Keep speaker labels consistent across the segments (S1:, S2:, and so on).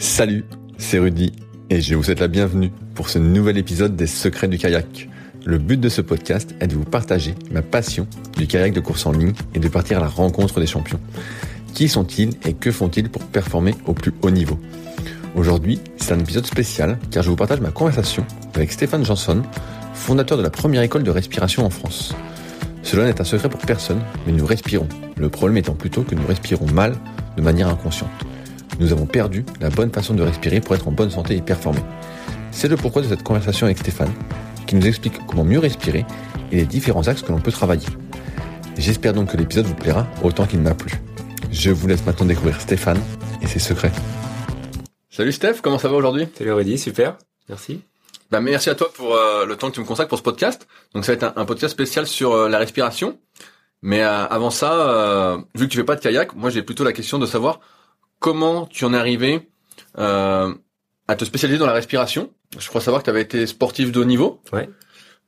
S1: Salut, c'est Rudy et je vous souhaite la bienvenue pour ce nouvel épisode des Secrets du kayak. Le but de ce podcast est de vous partager ma passion du kayak de course en ligne et de partir à la rencontre des champions. Qui sont-ils et que font-ils pour performer au plus haut niveau? Aujourd'hui, c'est un épisode spécial car je vous partage ma conversation avec Stéphane Janson, fondateur de la première école de respiration en France. Cela n'est un secret pour personne, mais nous respirons. Le problème étant plutôt que nous respirons mal de manière inconsciente. Nous avons perdu la bonne façon de respirer pour être en bonne santé et performer. C'est le pourquoi de cette conversation avec Stéphane, qui nous explique comment mieux respirer et les différents axes que l'on peut travailler. J'espère donc que l'épisode vous plaira autant qu'il m'a plu. Je vous laisse maintenant découvrir Stéphane et ses secrets. Salut Steph, comment ça va aujourd'hui?
S2: Salut Rudy, super, merci.
S1: Bah, merci à toi pour euh, le temps que tu me consacres pour ce podcast. Donc ça va être un, podcast spécial sur euh, la respiration. Mais euh, avant ça, vu que tu fais pas de kayak, moi j'ai plutôt la question de savoir comment tu en es arrivé à te spécialiser dans la respiration. Je crois savoir que tu avais été sportif de haut niveau.
S2: Ouais.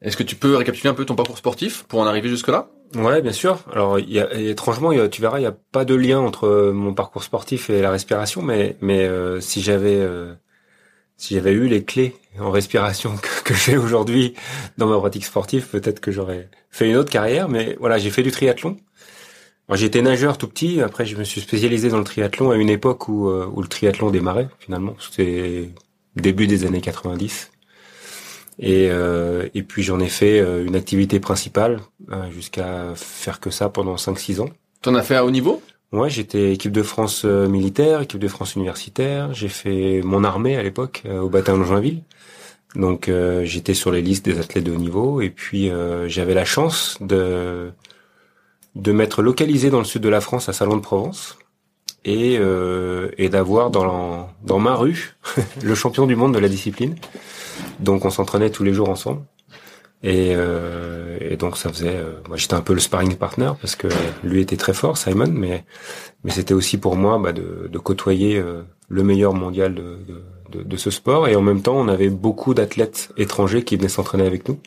S1: Est-ce que tu peux récapituler un peu ton parcours sportif pour en arriver jusque-là?
S2: Ouais, bien sûr. Alors, y a, étrangement, y tu verras, il n'y a pas de lien entre mon parcours sportif et la respiration, mais mais si j'avais si j'avais eu les clés en respiration que, que j'ai aujourd'hui dans ma pratique sportive, peut-être que j'aurais fait une autre carrière. Mais voilà, j'ai fait du triathlon. J'étais nageur tout petit. Après, je me suis spécialisé dans le triathlon à une époque où, euh, où le triathlon démarrait. Finalement, c'était début des années 90. Et, euh, et puis j'en ai fait euh, une activité principale jusqu'à faire que ça pendant 5-6 ans.
S1: T'en as fait à haut niveau?
S2: Ouais, j'étais équipe de France euh, militaire, équipe de France universitaire. J'ai fait mon armée à l'époque euh, au bataillon de Joinville. Donc euh, j'étais sur les listes des athlètes de haut niveau et puis j'avais la chance de de m'être localisé dans le sud de la France à Salon de Provence et et d'avoir dans dans ma rue le champion du monde de la discipline. Donc on s'entraînait tous les jours ensemble. Et, euh, et, donc ça faisait, euh, moi j'étais un peu le sparring partner parce que lui était très fort, Simon, mais mais c'était aussi pour moi bah, de, de, côtoyer euh, le meilleur mondial de, de, de, ce sport et en même temps on avait beaucoup d'athlètes étrangers qui venaient s'entraîner avec nous,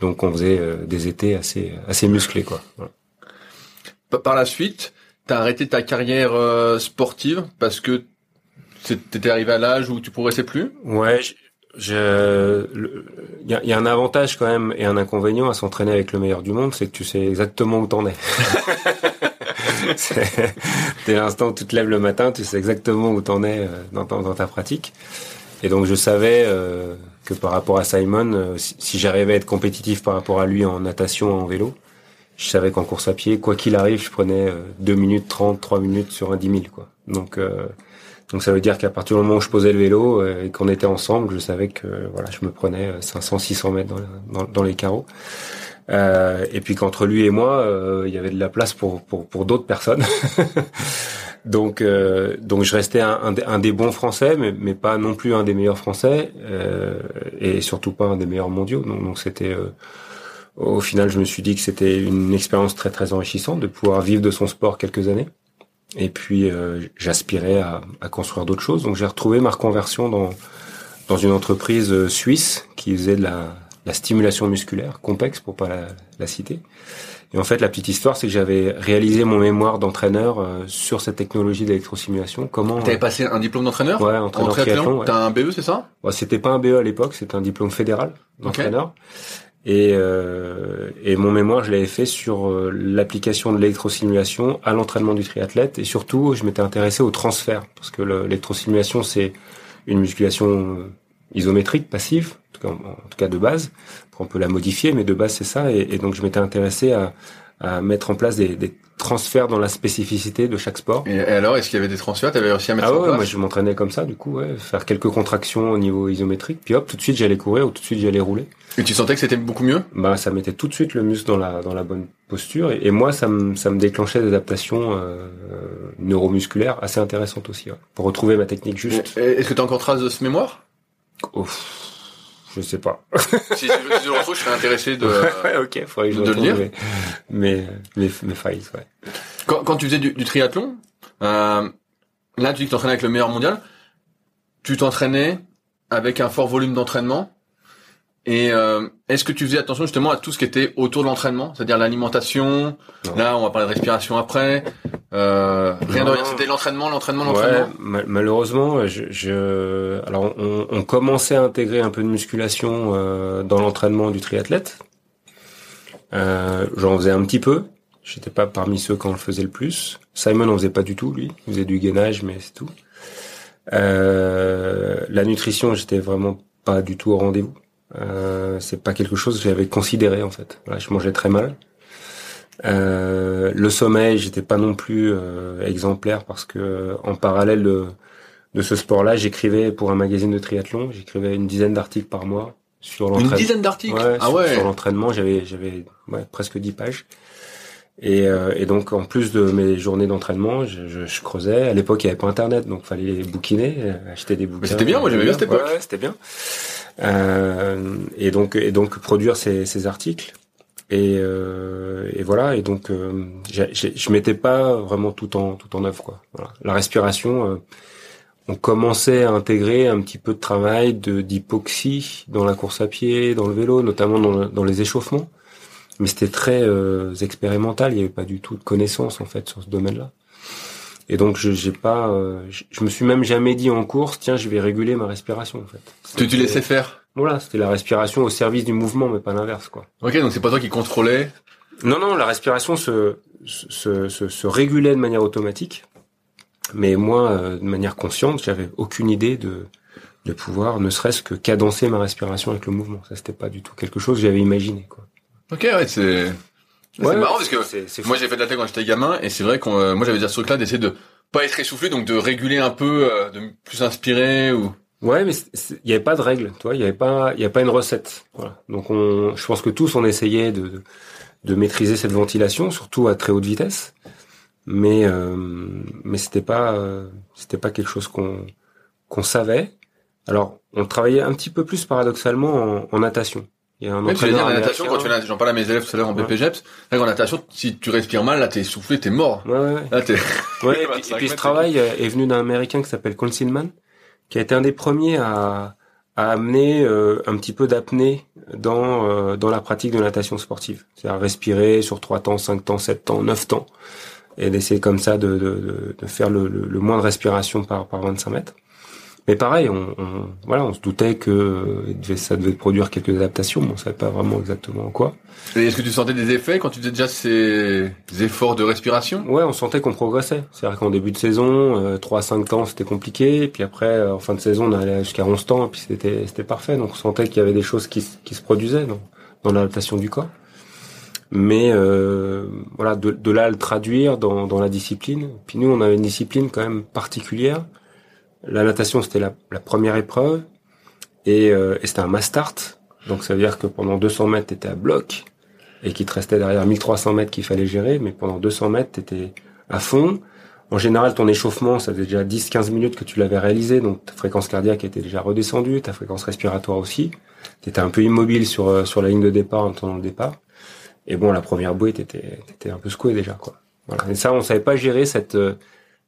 S2: donc on faisait euh, des étés assez assez musclés quoi.
S1: Par la suite, t'as arrêté ta carrière sportive parce que t'étais arrivé à l'âge où tu progressais plus?
S2: Ouais, je, il y a, un avantage quand même et un inconvénient à s'entraîner avec le meilleur du monde, c'est que tu sais exactement où t'en es. Dès l'instant où tu te lèves le matin, tu sais exactement où t'en es euh, dans, dans, ta pratique. Et donc je savais euh, que par rapport à Simon, euh, si, j'arrivais à être compétitif par rapport à lui en natation, en vélo, je savais qu'en course à pied, quoi qu'il arrive, je prenais 2 minutes 30, 3 minutes sur un 10 000. Quoi. Donc donc ça veut dire qu'à partir du moment où je posais le vélo euh, et qu'on était ensemble, je savais que voilà, je me prenais 500, euh, 600 mètres dans, dans, dans les carreaux. Euh, et puis qu'entre lui et moi, euh, il y avait de la place pour pour, pour d'autres personnes. donc euh, donc je restais un, un, des bons Français, mais mais pas non plus un des meilleurs Français et surtout pas un des meilleurs mondiaux. Donc c'était au final, je me suis dit que c'était une expérience très très enrichissante de pouvoir vivre de son sport quelques années. Et puis euh, j'aspirais à, à, construire d'autres choses. Donc j'ai retrouvé ma reconversion dans dans une entreprise euh, suisse qui faisait de la, la stimulation musculaire, complexe pour pas la, la, citer. Et en fait, la petite histoire, c'est que j'avais réalisé mon mémoire d'entraîneur euh, sur cette technologie d'électrosimulation. Comment
S1: T'avais passé un diplôme d'entraîneur
S2: Ouais, entraîneur triathlon.
S1: T'as un BE, c'est ça?
S2: Ouais, C'était pas un BE à l'époque, c'était un diplôme fédéral d'entraîneur. Et, euh, et mon mémoire, je l'avais fait sur euh, l'application de l'électrosimulation à l'entraînement du triathlète. Et surtout, je m'étais intéressé au transfert. Parce que l'électrosimulation, c'est une musculation isométrique, passive, en tout, cas, de base. on peut la modifier, mais de base c'est ça. Et, et, donc je m'étais intéressé à, à, mettre en place des, des, transferts dans la spécificité de chaque sport.
S1: Et, alors, est-ce qu'il y avait des transferts? T'avais réussi à mettre
S2: ah
S1: ouais, en place?
S2: moi je m'entraînais comme ça, du coup, ouais, faire quelques contractions au niveau isométrique, puis hop, tout de suite j'allais courir ou tout de suite j'allais rouler.
S1: Et tu sentais que c'était beaucoup mieux?
S2: Bah ça mettait tout de suite le muscle dans la dans la bonne posture, et, et moi ça me ça me déclenchait des adaptations euh, neuromusculaires assez intéressantes aussi, ouais, pour retrouver ma technique juste.
S1: Est-ce que tu as encore trace de ce mémoire?
S2: Ouf, je sais pas.
S1: si, si je le retrouve, je serais intéressé de,
S2: ouais, ok, faudrait que je
S1: de le lire.
S2: Mes, mes, mes failles, ouais.
S1: Quand, quand tu faisais du, du triathlon, euh, là tu dis que t'entraînais avec le meilleur mondial, tu t'entraînais avec un fort volume d'entraînement. Et euh, est-ce que tu faisais attention justement à tout ce qui était autour de l'entraînement, c'est-à-dire l'alimentation? Là, on va parler de respiration après. Euh, rien de
S2: Non.
S1: rien. C'était l'entraînement, l'entraînement, l'entraînement?
S2: Ouais, ma- malheureusement, je, je- alors on, on commençait à intégrer un peu de musculation euh, dans l'entraînement du triathlète. Euh, J'en faisais un petit peu. J'étais pas parmi ceux qui en le faisaient le plus. Simon en faisait pas du tout, lui. Il faisait du gainage, mais c'est tout. Euh, la nutrition, j'étais vraiment pas du tout au rendez-vous. Euh, c'est pas quelque chose que j'avais considéré en fait. Voilà, je mangeais très mal. Euh, le sommeil, j'étais pas non plus euh, exemplaire parce que en parallèle de, de ce sport-là, j'écrivais pour un magazine de triathlon, j'écrivais une dizaine d'articles par mois sur
S1: Une
S2: l'entraînement.
S1: dizaine d'articles?
S2: Ouais,
S1: ah
S2: sur,
S1: ouais.
S2: sur l'entraînement, j'avais j'avais ouais, presque 10 pages. Et, euh, et donc en plus de mes journées d'entraînement, je, je, je creusais. À l'époque, il n'y avait pas Internet, donc fallait bouquiner, acheter des bouquins.
S1: c'était bien, moi, j'aimais bien cette époque.
S2: Ouais, c'était bien. Euh, et donc et donc produire ces, ces articles. Et, euh, et voilà. Et donc euh, j'ai- j'ai- je mettais pas vraiment tout en tout en œuvre quoi. Voilà. La respiration. euh, on commençait à intégrer un petit peu de travail de d'hypoxie dans la course à pied, dans le vélo, notamment dans, dans les échauffements. Mais c'était très euh, expérimental, il n'y avait pas du tout de connaissances en fait sur ce domaine-là. Et donc je j'ai pas, euh, je, je me suis même jamais dit en course, tiens, je vais réguler ma respiration en fait.
S1: Que tu laissais faire.
S2: Voilà, c'était la respiration au service du mouvement, mais pas l'inverse quoi.
S1: Ok, donc c'est pas toi qui contrôlais.
S2: Non, non, la respiration se, se, se, se régulait de manière automatique. Mais moi, euh, de manière consciente, j'avais aucune idée de, de pouvoir, ne serait-ce que cadencer ma respiration avec le mouvement. Ça, c'était pas du tout quelque chose que j'avais imaginé, quoi.
S1: Ok, ouais, c'est. C'est
S2: Ouais,
S1: marrant parce que
S2: c'est, c'est
S1: moi j'ai fait de la tech quand j'étais gamin et c'est vrai qu'on, euh, moi j'avais déjà ce truc-là d'essayer de pas être essoufflé, donc de réguler un peu, euh, de plus inspirer ou.
S2: Ouais, mais c'est- c'est- il n'y avait pas de règle, tu vois, il n'y avait pas, il y a pas une recette. Voilà. Donc on, je pense que tous on essayait de, de, de maîtriser cette ventilation, surtout à très haute vitesse, mais euh, mais c'était pas, euh, c'était pas quelque chose qu'on qu'on savait. Alors on travaillait un petit peu plus paradoxalement en, en natation. Il y a un
S1: Ouais, tu veux dire la natation quand tu fais la, j'en parlais à mes élèves tout à l'heure en
S2: Ouais.
S1: BPGEPS. Là, en natation, si tu respires mal, là t'es essoufflé, t'es mort.
S2: Ouais, ouais, ouais.
S1: Là t'es.
S2: Ouais, et
S1: 25
S2: puis, et puis ce travail euh, est venu d'un Américain qui s'appelle Concealman, qui a été un des premiers à, à amener euh, un petit peu d'apnée dans euh, dans la pratique de natation sportive. C'est-à-dire respirer sur trois temps, cinq temps, sept temps, neuf temps, et d'essayer comme ça de, de, de, de faire le, le, le moins de respiration par par 25 mètres. Mais pareil, on, on- voilà, on se doutait que euh, ça devait produire quelques adaptations, mais on savait pas vraiment exactement en quoi.
S1: Et est-ce que tu sentais des effets quand tu faisais déjà ces efforts de respiration?
S2: Ouais, on sentait qu'on progressait. C'est-à-dire qu'en début de saison, euh, 3-5 temps, c'était compliqué. Et puis après, euh, en fin de saison, on allait jusqu'à 11 temps, et puis c'était c'était parfait. Donc on sentait qu'il y avait des choses qui, qui se produisaient dans, dans l'adaptation du corps. Mais euh, voilà, de, de là à le traduire dans, dans la discipline. Puis nous, on avait une discipline quand même particulière. La natation, c'était la, la première épreuve. Et, euh, et c'était un mass start. Donc ça veut dire que pendant 200 mètres, t'étais à bloc et qu'il te restait derrière 1300 mètres qu'il fallait gérer, mais pendant 200 mètres, t'étais à fond. En général, ton échauffement, ça faisait déjà 10-15 minutes que tu l'avais réalisé, donc ta fréquence cardiaque était déjà redescendue, ta fréquence respiratoire aussi. T'étais un peu immobile sur euh, sur la ligne de départ en attendant le départ. Et bon, la première bouée, t'étais t'étais un peu secoué déjà, quoi. Voilà. Et ça, on savait pas gérer cette euh,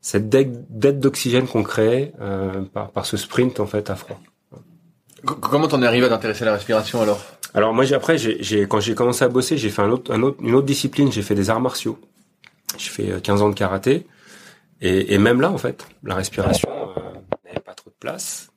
S2: cette dette d'oxygène qu'on créait euh, par par ce sprint en fait à froid.
S1: Comment t'en es arrivé à t'intéresser à la respiration alors?
S2: Alors moi, après, j'ai, quand j'ai commencé à bosser, j'ai fait un autre, un autre, une autre discipline. J'ai fait des arts martiaux. J'ai fait 15 ans de karaté. Et, et même là, en fait, la respiration euh, n'avait pas trop de place.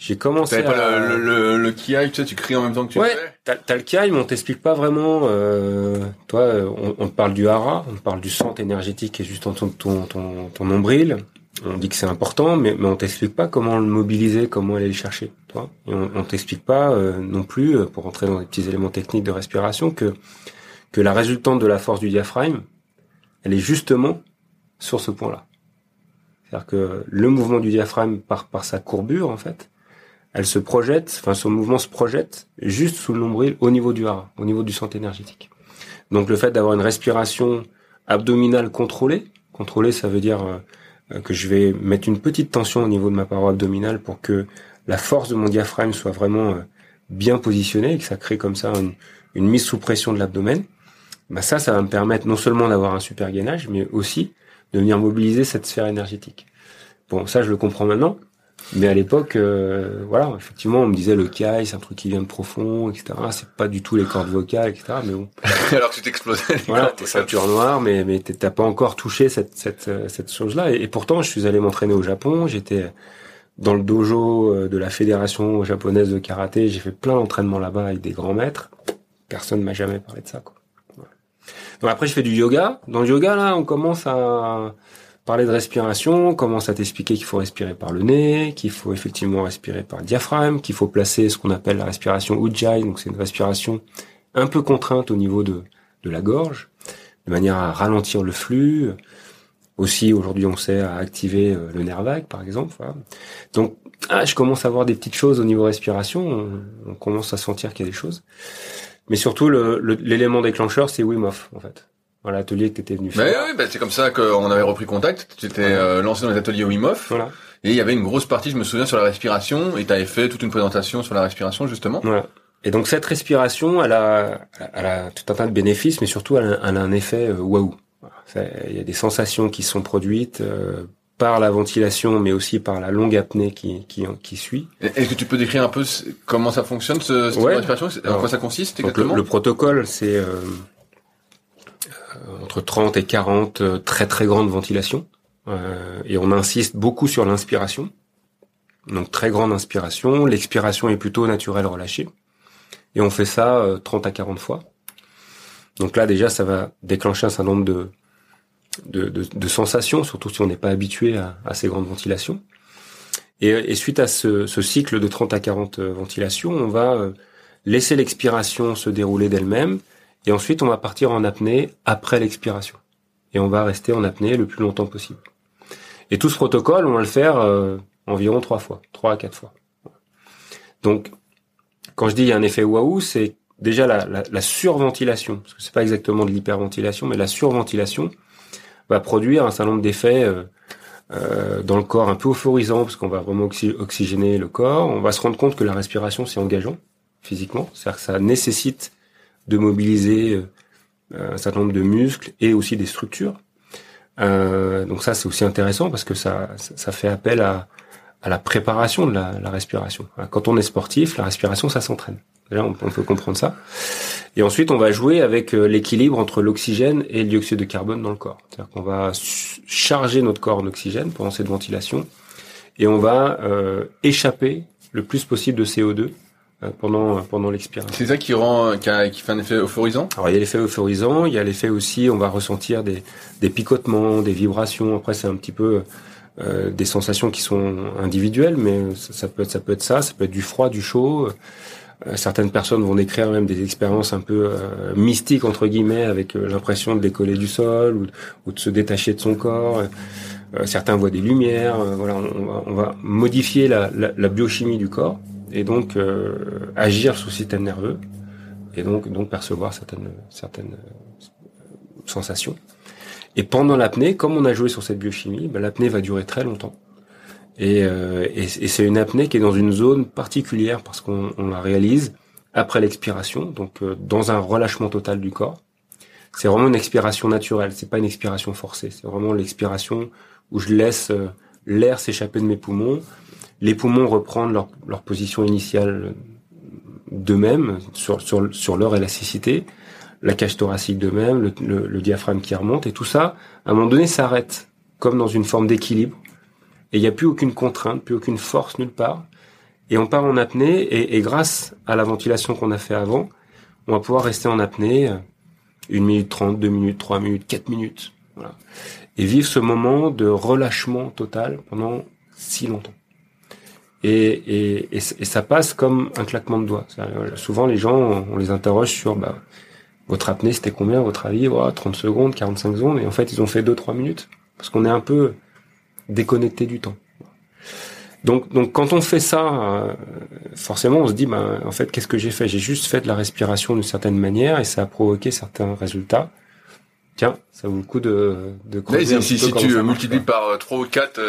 S2: J'ai commencé
S1: à... pas le, le, le, kiai, tu sais, tu cries en même temps que tu
S2: ouais, fais t'as, le kiai, mais on t'explique pas vraiment. Euh, toi, on, on, te parle du hara, on te parle du centre énergétique qui est juste en ton, ton, ton, ton nombril. On dit que c'est important, mais, mais on t'explique pas comment le mobiliser, comment aller le chercher. Toi. Et on, on t'explique pas euh, non plus, euh, pour rentrer dans des petits éléments techniques de respiration, que que la résultante de la force du diaphragme, elle est justement sur ce point-là. C'est-à-dire que le mouvement du diaphragme par par sa courbure, en fait, elle se projette, enfin son mouvement se projette juste sous le nombril au niveau du hara, au niveau du centre énergétique. Donc le fait d'avoir une respiration abdominale contrôlée, contrôlée ça veut dire euh, que je vais mettre une petite tension au niveau de ma paroi abdominale pour que la force de mon diaphragme soit vraiment euh, bien positionnée et que ça crée comme ça une, une mise sous pression de l'abdomen. Bah ça, ça va me permettre non seulement d'avoir un super gainage, mais aussi de venir mobiliser cette sphère énergétique. Bon, ça je le comprends maintenant, mais à l'époque, euh, voilà, effectivement, on me disait le kai, c'est un truc qui vient de profond, etc. C'est pas du tout les cordes vocales, etc. Mais bon.
S1: Alors que tu t'explosais.
S2: Voilà, t'es ceinture noire, mais mais t'as pas encore touché cette cette euh, cette chose-là. Et, pourtant, je suis allé m'entraîner au Japon. J'étais dans le dojo euh, de la fédération japonaise de karaté. J'ai fait plein d'entraînements là-bas avec des grands maîtres. Personne m'a jamais parlé de ça. Quoi. Donc après, je fais du yoga. Dans le yoga, là, on commence à parler de respiration, on commence à t'expliquer qu'il faut respirer par le nez, qu'il faut effectivement respirer par le diaphragme, qu'il faut placer ce qu'on appelle la respiration Ujjayi, donc c'est une respiration un peu contrainte au niveau de, de la gorge, de manière à ralentir le flux. Aussi, aujourd'hui, on sait à activer euh, le nerf vague, par exemple. Donc, ah, je commence à voir des petites choses au niveau respiration. On, commence à sentir qu'il y a des choses. Mais surtout, l'élément déclencheur, c'est Wim Hof, en fait l'atelier que tu étais venu faire.
S1: oui, bah, c'est comme ça qu'on avait repris contact. Tu étais euh, lancé dans les ateliers Wim Hof. Voilà. Et il y avait une grosse partie, je me souviens, sur la respiration. Et tu avais fait toute une présentation sur la respiration, justement.
S2: Voilà. Et donc cette respiration, elle a, elle a tout un tas de bénéfices, mais surtout elle a, un effet euh, waouh. Il y a des sensations qui sont produites euh, par la ventilation, mais aussi par la longue apnée qui, qui, qui suit.
S1: Est-ce que tu peux décrire un peu comment ça fonctionne, ce, cette respiration En quoi ça consiste exactement?
S2: le, protocole, c'est euh, entre 30 et 40 euh, très très grandes ventilations. Euh, et on insiste beaucoup sur l'inspiration. Donc très grande inspiration. L'expiration est plutôt naturelle relâchée. Et on fait ça 30 à 40 fois. Donc là déjà ça va déclencher un certain nombre de, de, sensations, surtout si on n'est pas habitué à, ces grandes ventilations. Et, suite à ce, ce, cycle de 30 à 40 ventilations, on va laisser l'expiration se dérouler d'elle-même et ensuite, on va partir en apnée après l'expiration. Et on va rester en apnée le plus longtemps possible. Et tout ce protocole, on va le faire euh, environ trois fois, trois à quatre fois. Donc, quand je dis il y a un effet waouh, c'est déjà la, la, la, surventilation, parce que c'est pas exactement de l'hyperventilation, mais la surventilation va produire un certain nombre d'effets euh, euh, dans le corps un peu euphorisants, parce qu'on va vraiment oxygéner le corps. On va se rendre compte que la respiration c'est engageant physiquement, c'est-à-dire que ça nécessite de mobiliser euh, un certain nombre de muscles et aussi des structures. Euh, donc ça, c'est aussi intéressant parce que ça, fait appel à, la préparation de la, respiration. Quand on est sportif, la respiration, ça s'entraîne. Déjà, on, peut comprendre ça. Et ensuite, on va jouer avec euh, l'équilibre entre l'oxygène et le dioxyde de carbone dans le corps. C'est-à-dire qu'on va charger notre corps en oxygène pendant cette ventilation et on va échapper le plus possible de CO2 euh, pendant pendant l'expiration.
S1: C'est ça qui rend qui, qui, fait un effet euphorisant?
S2: Alors il y a l'effet euphorisant, il y a l'effet aussi on va ressentir des des picotements, des vibrations. Après c'est un petit peu euh, des sensations qui sont individuelles, mais ça, peut être ça peut être ça, ça peut être du froid, du chaud. Euh, certaines personnes vont décrire même des expériences un peu euh, mystiques entre guillemets, avec euh, l'impression de décoller du sol ou, ou, de se détacher de son corps. certains voient des lumières. voilà, on va, on va modifier la, la, la biochimie du corps et donc euh, agir le système nerveux et donc donc percevoir certaines certaines euh, sensations. Et pendant l'apnée, comme on a joué sur cette biochimie, ben, l'apnée va durer très longtemps. Et, euh, et, c'est une apnée qui est dans une zone particulière parce qu'on la réalise après l'expiration, donc dans un relâchement total du corps. C'est vraiment une expiration naturelle, c'est pas une expiration forcée, c'est vraiment l'expiration où je laisse l'air s'échapper de mes poumons les poumons reprendre leur, position initiale d'eux-mêmes sur, leur élasticité, la cage thoracique de même, le, diaphragme qui remonte, et tout ça, à un moment donné, s'arrête, comme dans une forme d'équilibre, et il n'y a plus aucune contrainte, plus aucune force nulle part, et on part en apnée, et, grâce à la ventilation qu'on a fait avant, on va pouvoir rester en apnée euh, une minute trente, deux minutes, trois minutes, quatre minutes, et vivre ce moment de relâchement total pendant si longtemps. Et, et, et, ça passe comme un claquement de doigts. Souvent, les gens, on les interroge sur bah, votre apnée, c'était combien à votre avis? 30 secondes, 45 secondes. Et en fait, ils ont fait 2-3 minutes. Parce qu'on est un peu déconnecté du temps. Donc, donc quand on fait ça, euh, forcément, on se dit, bah, en fait, qu'est-ce que j'ai fait? J'ai juste fait de la respiration d'une certaine manière et ça a provoqué certains résultats. Tiens, ça vaut le coup de, de
S1: creuser si, si tu multiplies par 3 ou 4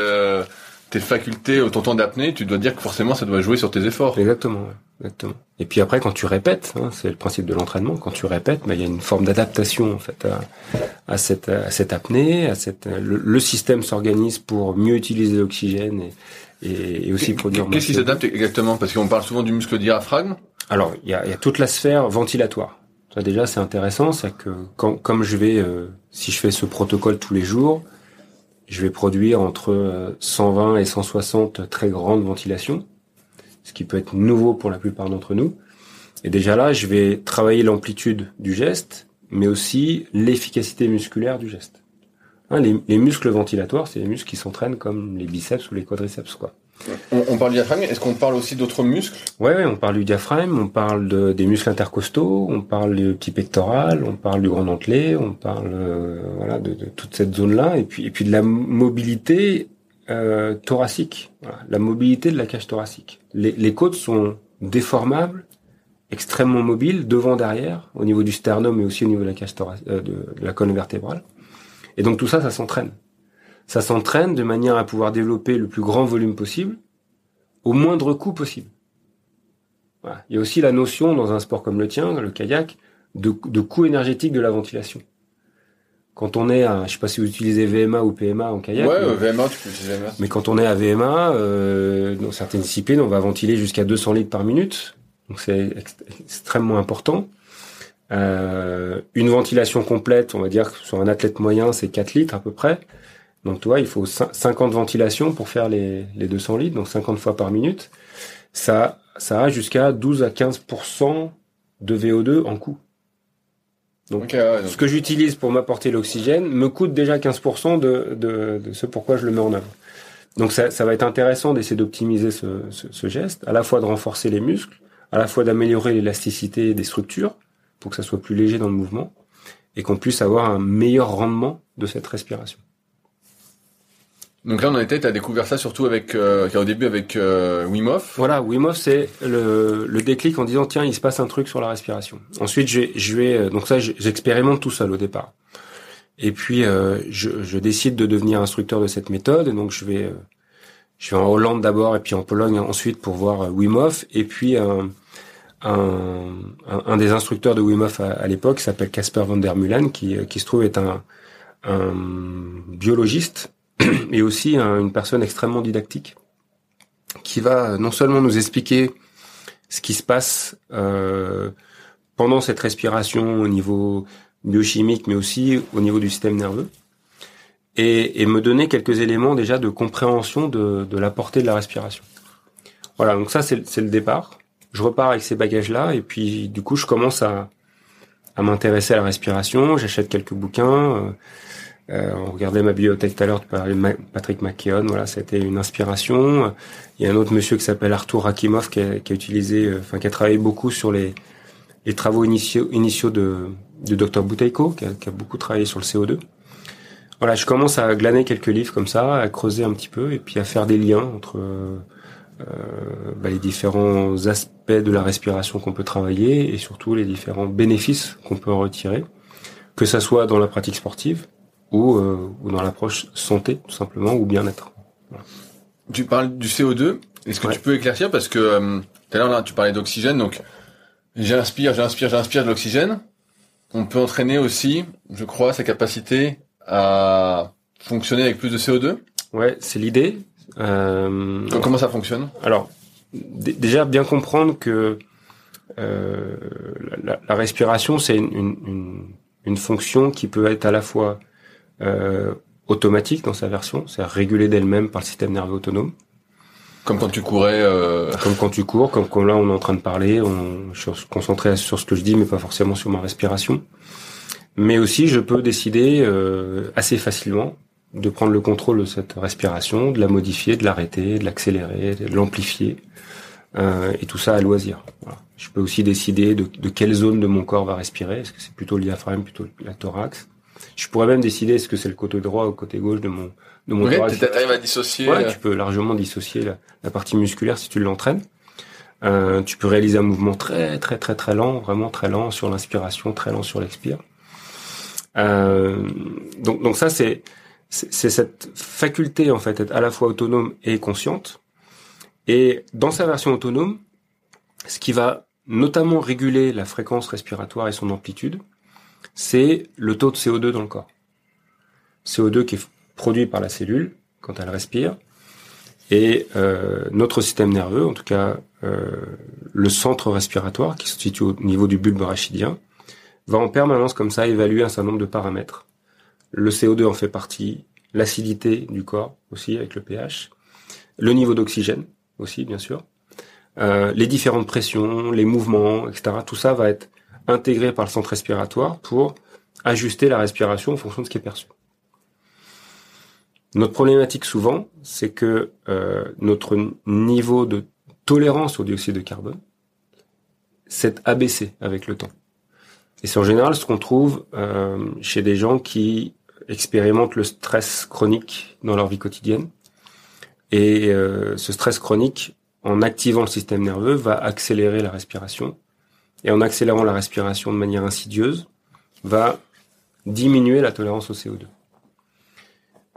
S1: tes facultés, ton temps d'apnée, tu dois dire que forcément ça doit jouer sur tes efforts.
S2: Exactement, exactement. Et puis après, quand tu répètes, hein, c'est le principe de l'entraînement. Quand tu répètes, bah, il y a une forme d'adaptation en fait à, à, cette, à cette apnée, à cette le, système s'organise pour mieux utiliser l'oxygène et, et, et, aussi produire.
S1: Qu'est-ce qui s'adapte exactement? Parce qu'on parle souvent du muscle diaphragme.
S2: Alors, il y a, y a toute la sphère ventilatoire. Ça déjà, c'est intéressant, c'est que quand, comme je vais, euh, si je fais ce protocole tous les jours, je vais produire entre 120 euh, et 160 très grandes ventilations, ce qui peut être nouveau pour la plupart d'entre nous. Et déjà là, je vais travailler l'amplitude du geste, mais aussi l'efficacité musculaire du geste. Hein, les, les, muscles ventilatoires, c'est les muscles qui s'entraînent comme les biceps ou les quadriceps, quoi.
S1: On, parle du diaphragme. Est-ce qu'on parle aussi d'autres muscles?
S2: Ouais, ouais, on parle du diaphragme, on parle de, des muscles intercostaux, on parle du petit pectoral, on parle du grand dentelé, on parle euh, de, toute cette zone-là, et puis et de la mobilité euh, thoracique, la mobilité de la cage thoracique. Les, côtes sont déformables, extrêmement mobiles, devant, derrière, au niveau du sternum, mais aussi au niveau de la cage thoracique, euh, de, de la colonne vertébrale. Et donc tout ça, ça s'entraîne ça s'entraîne de manière à pouvoir développer le plus grand volume possible au moindre coût possible. Voilà. Il y a aussi la notion dans un sport comme le tien, le kayak, de, de coût énergétique de la ventilation. Quand on est à, je sais pas si vous utilisez VMA ou PMA en kayak.
S1: Ouais, mais, VMA, tu peux utiliser VMA.
S2: Mais quand on est à VMA, euh, dans certaines disciplines, on va ventiler jusqu'à 200 litres par minute. Donc c'est extrêmement important. Euh, une ventilation complète, on va dire que sur un athlète moyen, c'est 4 litres à peu près. Donc, tu vois, il faut 50 ventilations pour faire les, les 200 litres, donc 50 fois par minute. Ça, ça a jusqu'à 12 à 15% de VO2 en coût. Donc, ce que j'utilise pour m'apporter l'oxygène me coûte déjà 15% de, de, de, ce pourquoi je le mets en œuvre. Donc, ça, ça va être intéressant d'essayer d'optimiser ce, ce, ce, geste, à la fois de renforcer les muscles, à la fois d'améliorer l'élasticité des structures pour que ça soit plus léger dans le mouvement et qu'on puisse avoir un meilleur rendement de cette respiration.
S1: Donc là, on en était, tu découvert ça surtout avec, euh, au début avec euh.
S2: Voilà, Wim c'est le, déclic en disant, tiens, il se passe un truc sur la respiration. Ensuite, je, vais, euh, donc ça, j'expérimente tout seul au départ. Et puis, euh, je, décide de devenir instructeur de cette méthode. donc, je vais, euh, je vais en Hollande d'abord et puis en Pologne ensuite pour voir Wim Hof. Et puis, un, des instructeurs de Wim Hof à, à l'époque s'appelle Casper van der Mulan, qui, se trouve un, un biologiste et aussi une personne extrêmement didactique qui va non seulement nous expliquer ce qui se passe euh, pendant cette respiration au niveau biochimique, mais aussi au niveau du système nerveux, et, et me donner quelques éléments déjà de compréhension de, de la portée de la respiration. Voilà, donc ça c'est le départ. Je repars avec ces bagages-là, et puis du coup je commence à, à m'intéresser à la respiration. J'achète quelques bouquins. Euh, euh, on regardait ma bibliothèque tout à l'heure, de Patrick McKeown, voilà, c'était une inspiration. Il y a un autre monsieur qui s'appelle Arthur Rakimov qui a, utilisé, euh, enfin qui a travaillé beaucoup sur les, travaux initiaux, de, de Dr Bouteiko, qui a, beaucoup travaillé sur le CO2. Voilà, je commence à glaner quelques livres comme ça, à creuser un petit peu, et puis à faire des liens entre euh, bah, les différents aspects de la respiration qu'on peut travailler et surtout les différents bénéfices qu'on peut en retirer, que ça soit dans la pratique sportive, ou, euh, ou dans l'approche santé tout simplement ou bien-être. Voilà.
S1: Tu parles du CO2. Est-ce que tu peux éclaircir? Parce que euh, tout à l'heure là tu parlais d'oxygène donc j'inspire, j'inspire, j'inspire de l'oxygène. On peut entraîner aussi, je crois, sa capacité à fonctionner avec plus de CO2.
S2: Ouais, c'est l'idée. Euh,
S1: comment ça fonctionne?
S2: Alors déjà bien comprendre que euh, la, la, respiration, c'est une, une, une, fonction qui peut être à la fois euh, automatique dans sa version, c'est-à-dire régulée d'elle-même par le système nerveux autonome.
S1: Comme quand tu courais. Euh...
S2: Comme quand tu cours, comme, quand là on est en train de parler, on, je suis concentré sur ce que je dis, mais pas forcément sur ma respiration. Mais aussi, je peux décider euh, assez facilement de prendre le contrôle de cette respiration, de la modifier, de l'arrêter, de l'accélérer, de l'amplifier, euh, et tout ça à loisir. Voilà. Je peux aussi décider de, de, quelle zone de mon corps va respirer. Est-ce que c'est plutôt le diaphragme, plutôt la thorax? Je pourrais même décider est-ce que c'est le côté droit ou le côté gauche de mon de mon
S1: thorax. Tu arrives à dissocier.
S2: Ouais, tu peux largement dissocier la, la partie musculaire si tu l'entraînes. Euh, tu peux réaliser un mouvement très très très très lent, vraiment très lent sur l'inspiration, très lent sur l'expire. Euh, donc donc ça c'est c'est cette faculté en fait d'être à la fois autonome et consciente. Et dans sa version autonome, ce qui va notamment réguler la fréquence respiratoire et son amplitude, c'est le taux de CO2 dans le corps. CO2 qui est produit par la cellule quand elle respire, et euh, notre système nerveux, en tout cas euh, le centre respiratoire qui se situe au niveau du bulbe rachidien, va en permanence comme ça évaluer un certain nombre de paramètres le CO2 en fait partie, l'acidité du corps aussi avec le pH, le niveau d'oxygène aussi bien sûr, euh, les différentes pressions, les mouvements, etc. Tout ça va être intégré par le centre respiratoire pour ajuster la respiration en fonction de ce qui est perçu. Notre problématique souvent, c'est que euh, notre niveau de tolérance au dioxyde de carbone s'est abaissé avec le temps. Et c'est en général ce qu'on trouve euh, chez des gens qui expérimentent le stress chronique dans leur vie quotidienne. Et euh, ce stress chronique, en activant le système nerveux, va accélérer la respiration. Et en accélérant la respiration de manière insidieuse, va diminuer la tolérance au CO2.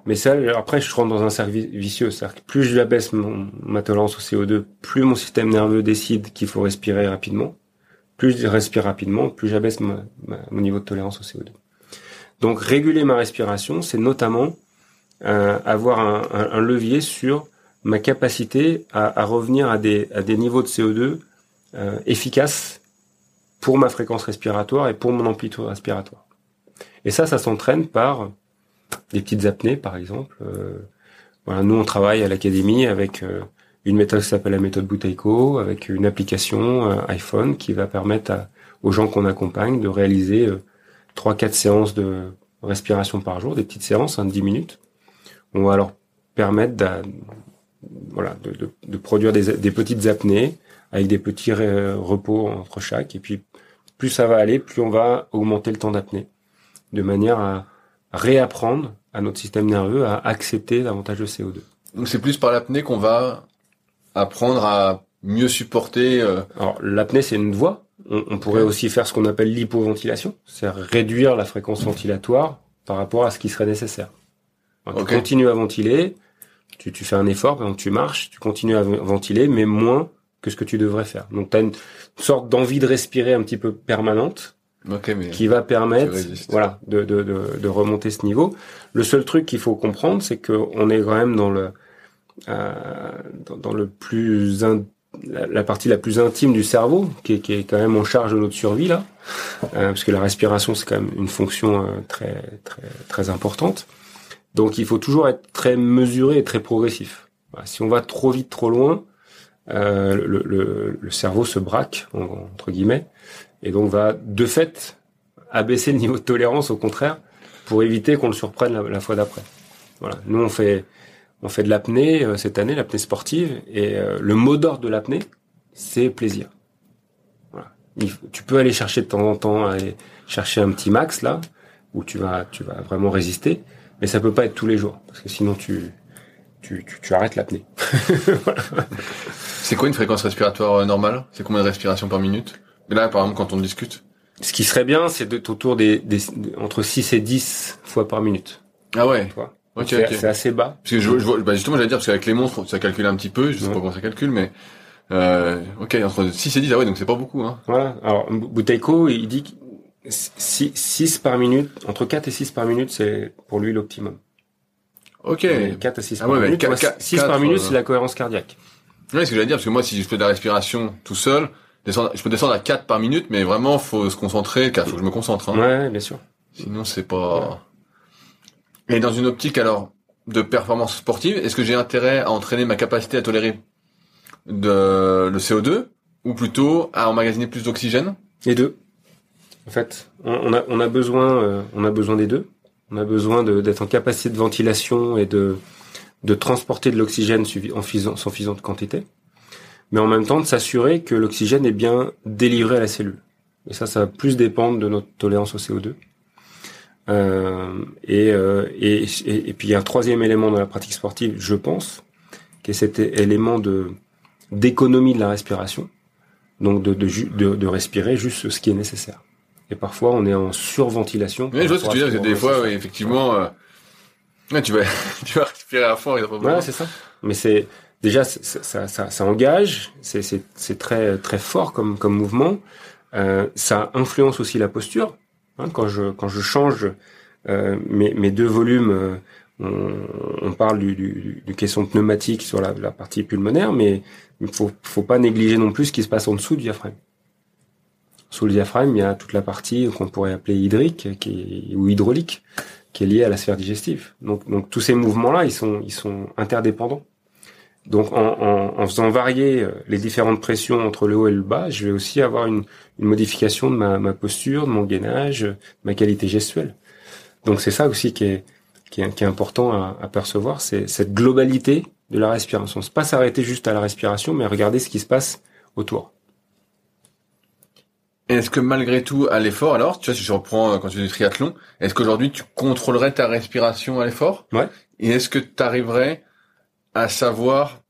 S2: Mais ça, après, je rentre dans un cercle vicieux. C'est-à-dire que plus je abaisse ma tolérance au CO2, plus mon système nerveux décide qu'il faut respirer rapidement. Plus je respire rapidement, plus j'abaisse mon niveau de tolérance au CO2. Donc réguler ma respiration, c'est notamment euh, avoir un, un, levier sur ma capacité à, à, revenir à des, à des niveaux de CO2 euh, efficaces pour ma fréquence respiratoire et pour mon amplitude respiratoire. Et ça, ça s'entraîne par des petites apnées, par exemple. Euh, voilà, nous, on travaille à l'académie avec euh, une méthode qui s'appelle la méthode Buteiko, avec une application euh, iPhone qui va permettre aux gens qu'on accompagne de réaliser trois quatre séances de respiration par jour, des petites séances, hein, de 10 minutes. On va alors permettre de produire des, des, petites apnées avec des petits repos entre chaque. Et puis, plus ça va aller, plus on va augmenter le temps d'apnée, de manière à réapprendre à notre système nerveux à accepter davantage de CO2.
S1: Donc c'est plus par l'apnée qu'on va apprendre à mieux supporter. Euh...
S2: Alors l'apnée c'est une voie, on, pourrait aussi faire ce qu'on appelle l'hypoventilation, c'est-à-dire réduire la fréquence ventilatoire par rapport à ce qui serait nécessaire. Donc, Tu continues à ventiler, tu, tu fais un effort, donc tu marches, tu continues à ventiler, mais moins que ce que tu devrais faire. Donc tu as une sorte d'envie de respirer un petit peu permanente,
S1: mais
S2: qui va permettre, voilà, de, de, de, de, remonter ce niveau. Le seul truc qu'il faut comprendre, c'est qu'on est quand même dans le euh, dans, dans, le plus la, partie la plus intime du cerveau, qui est, qui est, quand même en charge de notre survie là, euh, parce que la respiration c'est quand même une fonction euh, très très très importante. Donc il faut toujours être très mesuré et très progressif. Voilà, si on va trop vite, trop loin, euh, le, le, le, cerveau se braque entre guillemets et donc va de fait abaisser le niveau de tolérance au contraire pour éviter qu'on le surprenne la, fois d'après. Voilà, nous on fait on fait de l'apnée euh, cette année, l'apnée sportive, et euh, le mot d'ordre de l'apnée, c'est plaisir. Voilà. tu peux aller chercher de temps en temps, aller chercher un petit max là, où tu vas, tu vas vraiment résister, mais ça peut pas être tous les jours, parce que sinon tu, tu, tu, tu arrêtes l'apnée.
S1: voilà. C'est quoi une fréquence respiratoire euh, normale? C'est combien de respirations par minute? Là, par exemple, quand on discute
S2: Ce qui serait bien, c'est d'être autour des, des, entre 6 et 10 fois par minute.
S1: Ah ouais.
S2: Tu vois? C'est assez bas.
S1: Parce que je, je bah justement, j'allais dire parce qu'avec les monstres, ça calcule un petit peu. Je sais pas comment ça calcule, mais euh, ok entre 6 et 10, ah ouais, donc c'est pas beaucoup. Hein.
S2: Voilà. Alors Buteiko, il dit que 6, 6 par minute, entre 4 et 6 par minute, c'est pour lui l'optimum.
S1: Ok.
S2: 4 à 6 ah par minute. 4, 6 par minute, c'est la cohérence cardiaque.
S1: Oui, ce que j'allais dire, parce que moi, si je fais de la respiration tout seul, descendre, je peux descendre à 4 par minute, mais vraiment, faut se concentrer, car faut que je me concentre. Hein.
S2: Ouais, bien sûr.
S1: Sinon, c'est pas. Et dans une optique alors de performance sportive, est-ce que j'ai intérêt à entraîner ma capacité à tolérer de le CO2 ou plutôt à emmagasiner plus d'oxygène?
S2: Les deux. En fait, on a, on a besoin, euh, on a besoin des deux. On a besoin d'être en capacité de ventilation et de, de transporter de l'oxygène en suffisante quantité, mais en même temps de s'assurer que l'oxygène est bien délivré à la cellule. Et ça, ça va plus dépendre de notre tolérance au CO2. Euh, et, euh, et, et, puis il y a un troisième élément dans la pratique sportive, je pense, qui est cet élément de d'économie de la respiration, donc de, de, de respirer juste ce qui est nécessaire. Et parfois, on est en surventilation.
S1: Oui, je vois ce que tu veux dire. Des fois, effectivement, euh, tu vas, tu vas respirer à fond.
S2: Ouais, c'est ça. Mais c'est déjà, ça, ça, ça, engage. C'est, très, très fort comme, comme mouvement. Euh, ça influence aussi la posture. Hein, quand je, quand je change euh, mes, mes deux volumes, on, on, parle du, du, du, caisson pneumatique sur la, la partie pulmonaire, mais il faut, faut pas négliger non plus ce qui se passe en dessous du diaphragme. Sous le diaphragme, il y a toute la partie qu'on pourrait appeler hydrique ou hydraulique, qui est liée à la sphère digestive. Donc, tous ces mouvements-là, ils sont, interdépendants. Donc en, faisant varier euh, les différentes pressions entre le haut et le bas, je vais aussi avoir une, modification de ma, posture, de mon gainage, ma qualité gestuelle. Donc c'est ça aussi qui est, qui est, qui est important à, à percevoir, c'est cette globalité de la respiration. C'est pas s'arrêter juste à la respiration, mais regarder ce qui se passe autour.
S1: Est-ce que malgré tout, à l'effort, alors, tu vois, si je reprends euh, quand tu fais du triathlon, est-ce qu'aujourd'hui tu contrôlerais ta respiration à l'effort?
S2: Ouais.
S1: Et est-ce que tu arriverais à savoir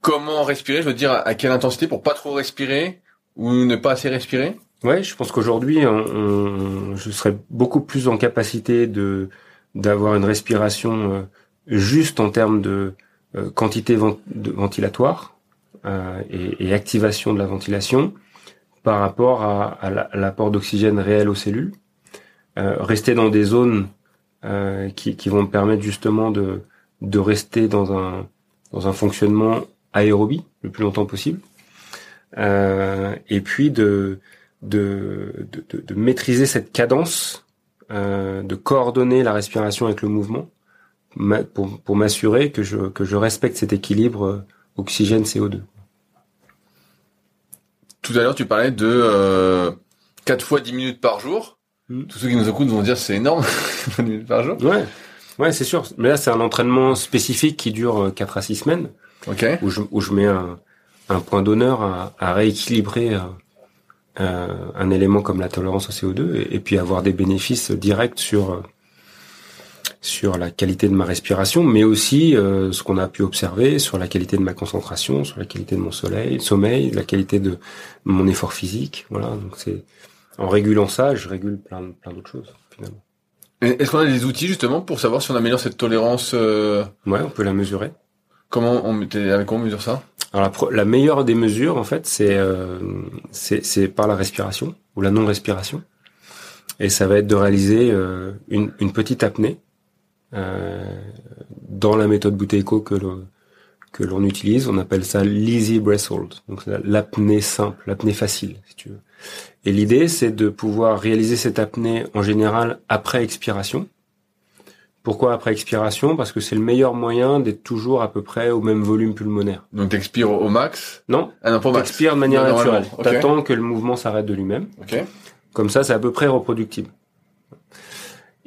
S1: comment respirer, je veux dire, à quelle intensité pour pas trop respirer ou ne pas assez respirer?
S2: Ouais, je pense qu'aujourd'hui, je serais beaucoup plus en capacité de d'avoir une respiration euh, juste en termes de euh, quantité ventilatoire et, et, activation de la ventilation par rapport à, l'apport d'oxygène réel aux cellules. Euh, rester dans des zones euh, qui, qui, vont me permettre justement de, rester dans un, dans un fonctionnement aérobie le plus longtemps possible. Euh, et puis de, de, de, de, maîtriser cette cadence, de coordonner la respiration avec le mouvement pour, pour m'assurer que je, que je respecte cet équilibre euh, oxygène-CO2
S1: tout à l'heure, tu parlais de euh, 4 fois 10 minutes par jour. Mm. Tous ceux qui nous écoutent vont dire c'est énorme, 10 minutes par jour.
S2: Ouais, ouais, c'est sûr. Mais là, c'est un entraînement spécifique qui dure 4 à 6 semaines.
S1: Ok.
S2: Où je, où je mets un, un point d'honneur à, à, rééquilibrer euh, euh, un élément comme la tolérance au CO2 et, et puis avoir des bénéfices directs sur euh, sur la qualité de ma respiration, mais aussi euh, ce qu'on a pu observer sur la qualité de ma concentration, sur la qualité de mon soleil, sommeil, la qualité de mon effort physique. Voilà, donc c'est en régulant ça, je régule plein, plein d'autres choses finalement.
S1: Est-ce qu'on a des outils justement pour savoir si on améliore cette tolérance euh...
S2: Ouais, on peut la mesurer.
S1: Comment on avec quoi on mesure ça?
S2: Alors la, la, meilleure des mesures en fait, c'est euh, c'est par la respiration ou la non respiration. Et ça va être de réaliser euh, une, une petite apnée dans la méthode Bouteco que l'on que l'on utilise, on appelle ça l'easy breath hold, donc l'apnée simple, l'apnée facile, si tu veux. Et l'idée, c'est de pouvoir réaliser cette apnée en général après expiration. Pourquoi après expiration? Parce que c'est le meilleur moyen d'être toujours à peu près au même volume pulmonaire.
S1: Donc t'expires au max?
S2: Non.
S1: Ah non, pas max.
S2: T'expires de manière naturelle. T'attends que le mouvement s'arrête de lui-même.
S1: Okay.
S2: Comme ça, c'est à peu près reproductible.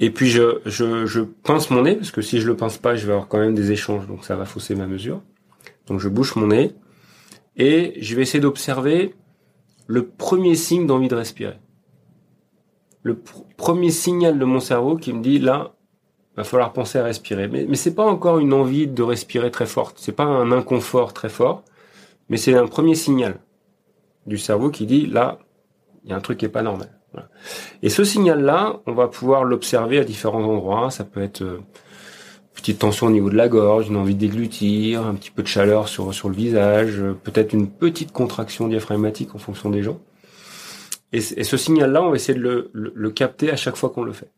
S2: Et puis je, pince mon nez, parce que si je le pince pas, je vais avoir quand même des échanges, donc ça va fausser ma mesure. Donc je bouche mon nez, et je vais essayer d'observer le premier signe d'envie de respirer. Le pr premier signal de mon cerveau qui me dit là, va falloir penser à respirer. Mais, mais c'est pas encore une envie de respirer très forte, c'est pas un inconfort très fort, mais c'est un premier signal du cerveau qui dit là, il y a un truc qui est pas normal. Et ce signal-là, on va pouvoir l'observer à différents endroits. Ça peut être euh, petite tension au niveau de la gorge, une envie déglutir, un petit peu de chaleur sur, sur le visage, euh, peut-être une petite contraction diaphragmatique en fonction des gens. Et, ce signal-là, on va essayer de le, capter à chaque fois qu'on le fait.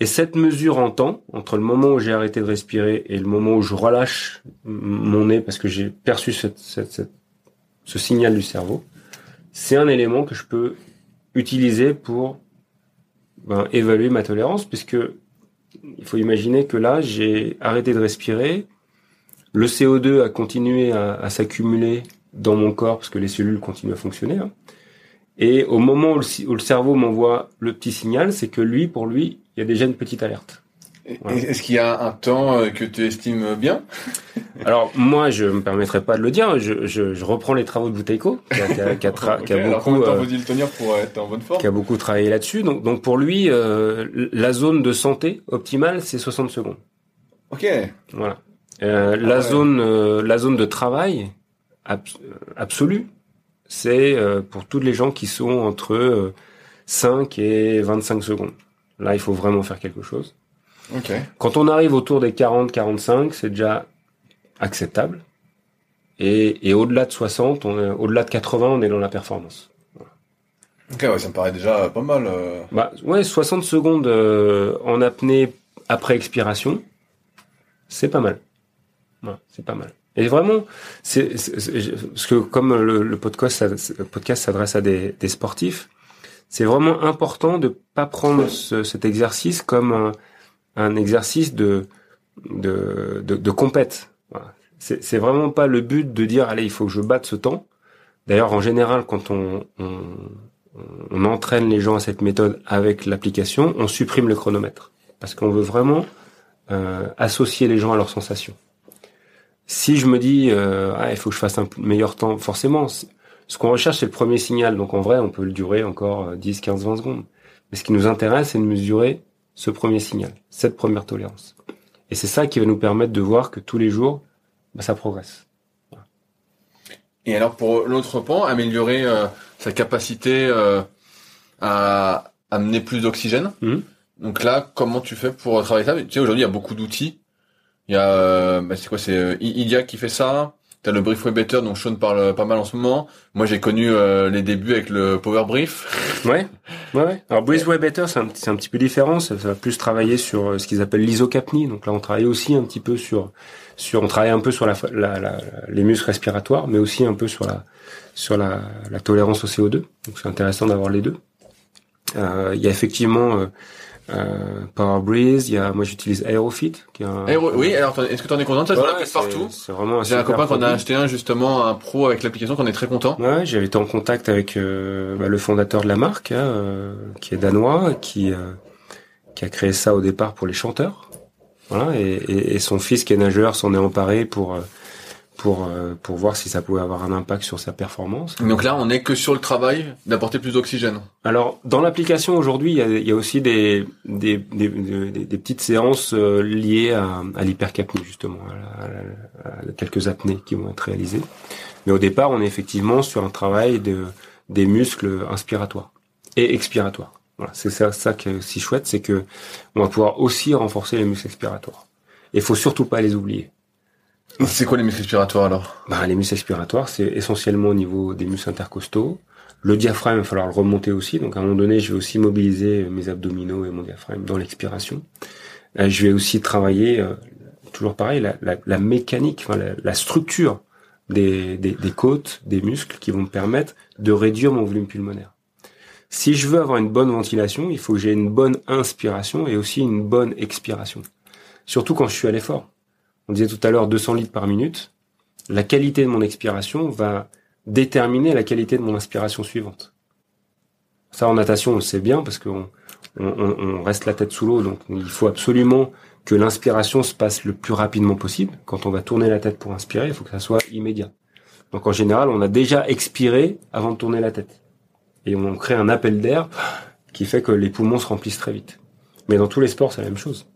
S2: Et cette mesure en temps, entre le moment où j'ai arrêté de respirer et le moment où je relâche mon nez parce que j'ai perçu ce signal du cerveau, c'est un élément que je peux utiliser pour ben, évaluer ma tolérance, puisque il faut imaginer que là, j'ai arrêté de respirer, le CO2 a continué à, s'accumuler dans mon corps parce que les cellules continuent à fonctionner. Hein. Et au moment où le, cerveau m'envoie le petit signal, c'est que lui, pour lui, il y a déjà une petite alerte.
S1: Est-ce qu'il y a un temps euh, que tu estimes bien?
S2: Alors moi, je me permettrai pas de le dire. Je, je, je reprends les travaux de Bouteiko, qui a, qui a, qui a, qui a beaucoup,
S1: euh, vous dit le tenir pour être en bonne forme?
S2: Qui a beaucoup travaillé là-dessus. Donc, donc pour lui, euh, la zone de santé optimale, c'est 60 secondes.
S1: Ok.
S2: Voilà. Euh, la ah zone, la zone de travail absolue, c'est pour tous les gens qui sont entre 5 et 25 secondes. Là, il faut vraiment faire quelque chose. Quand on arrive autour des 40-45, c'est déjà acceptable. Et, et au-delà de 60, au-delà de 80, on est dans la performance.
S1: Ok, ouais, ça me paraît déjà pas mal. Euh.
S2: Bah, ouais, 60 secondes euh, en apnée après expiration, c'est pas mal. c'est pas mal. Et vraiment, c'est parce que comme le, le podcast, le podcast s'adresse à des, des sportifs, c'est vraiment important de pas prendre ce, cet exercice comme un, un exercice de de, de, de compète. C'est vraiment pas le but de dire allez il faut que je batte ce temps. D'ailleurs en général quand on, on, on, entraîne les gens à cette méthode avec l'application, on supprime le chronomètre parce qu'on veut vraiment euh, associer les gens à leurs sensations. Si je me dis euh, ah il faut que je fasse un meilleur temps, forcément ce qu'on recherche c'est le premier signal. Donc en vrai on peut le durer encore 10, 15, 20 secondes. Mais ce qui nous intéresse c'est de mesurer ce premier signal, cette première tolérance. Et c'est ça qui va nous permettre de voir que tous les jours, bah, ça progresse.
S1: Et alors pour l'autre pan, améliorer euh, sa capacité euh, à amener plus d'oxygène. Mmh. Donc là, comment tu fais pour travailler ça? Tu sais, aujourd'hui, il y a beaucoup d'outils. Il y a, euh, bah, c'est quoi C'est Idia qui fait ça. T'as le Brief Better dont Sean parle pas mal en ce moment. Moi, j'ai connu euh, les débuts avec le Power Brief.
S2: Ouais, ouais, ouais. Alors Brief Way Better, c'est un, c'est un petit peu différent. Ça, va plus travailler sur euh, ce qu'ils appellent l'isocapnie. Donc là, on travaille aussi un petit peu sur, sur, on travaille un peu sur la, la, la, les muscles respiratoires, mais aussi un peu sur la, sur la, la tolérance au CO2. Donc c'est intéressant d'avoir les deux. Euh, il y a effectivement euh, euh, Power Breeze, il y a, moi j'utilise Aerofit. Qui est un,
S1: oui, alors est-ce que tu en es content Ça? Voilà, partout.
S2: C'est vraiment
S1: J'ai un copain qu'on a acheté un justement, un pro avec l'application qu'on est très content.
S2: Ouais, j'avais été en contact avec euh, bah, le fondateur de la marque, hein, euh, qui est danois, qui euh, qui a créé ça au départ pour les chanteurs. Voilà, et, et, et son fils qui est nageur s'en est emparé pour pour euh, pour voir si ça pouvait avoir un impact sur sa performance.
S1: Donc là, on n'est que sur le travail d'apporter plus d'oxygène.
S2: Alors dans l'application aujourd'hui, il y a, y a, aussi des des, des, des, petites séances euh, liées à, à l'hypercapnie justement, à, à, quelques apnées qui vont être réalisées. Mais au départ, on est effectivement sur un travail de des muscles inspiratoires et expiratoires. Voilà, c'est ça, ça qui est si chouette, c'est que on va pouvoir aussi renforcer les muscles expiratoires. Et il faut surtout pas les oublier.
S1: C'est quoi les muscles respiratoires alors?
S2: Bah, Les muscles respiratoires, c'est essentiellement au niveau des muscles intercostaux. Le diaphragme, il va falloir le remonter aussi. Donc à un moment donné, je vais aussi mobiliser mes abdominaux et mon diaphragme dans l'expiration. Euh, je vais aussi travailler, euh, toujours pareil, la, la, mécanique, enfin, la, structure des, des, des côtes, des muscles qui vont me permettre de réduire mon volume pulmonaire. Si je veux avoir une bonne ventilation, il faut que j'ai une bonne inspiration et aussi une bonne expiration. Surtout quand je suis à l'effort on disait tout à l'heure 200 litres par minute, la qualité de mon expiration va déterminer la qualité de mon inspiration suivante. Ça, en natation, on le sait bien parce qu'on on, reste la tête sous l'eau, donc il faut absolument que l'inspiration se passe le plus rapidement possible. Quand on va tourner la tête pour inspirer, il faut que ça soit immédiat. Donc en général, on a déjà expiré avant de tourner la tête. Et on crée un appel d'air qui fait que les poumons se remplissent très vite. Mais dans tous les sports, c'est la même chose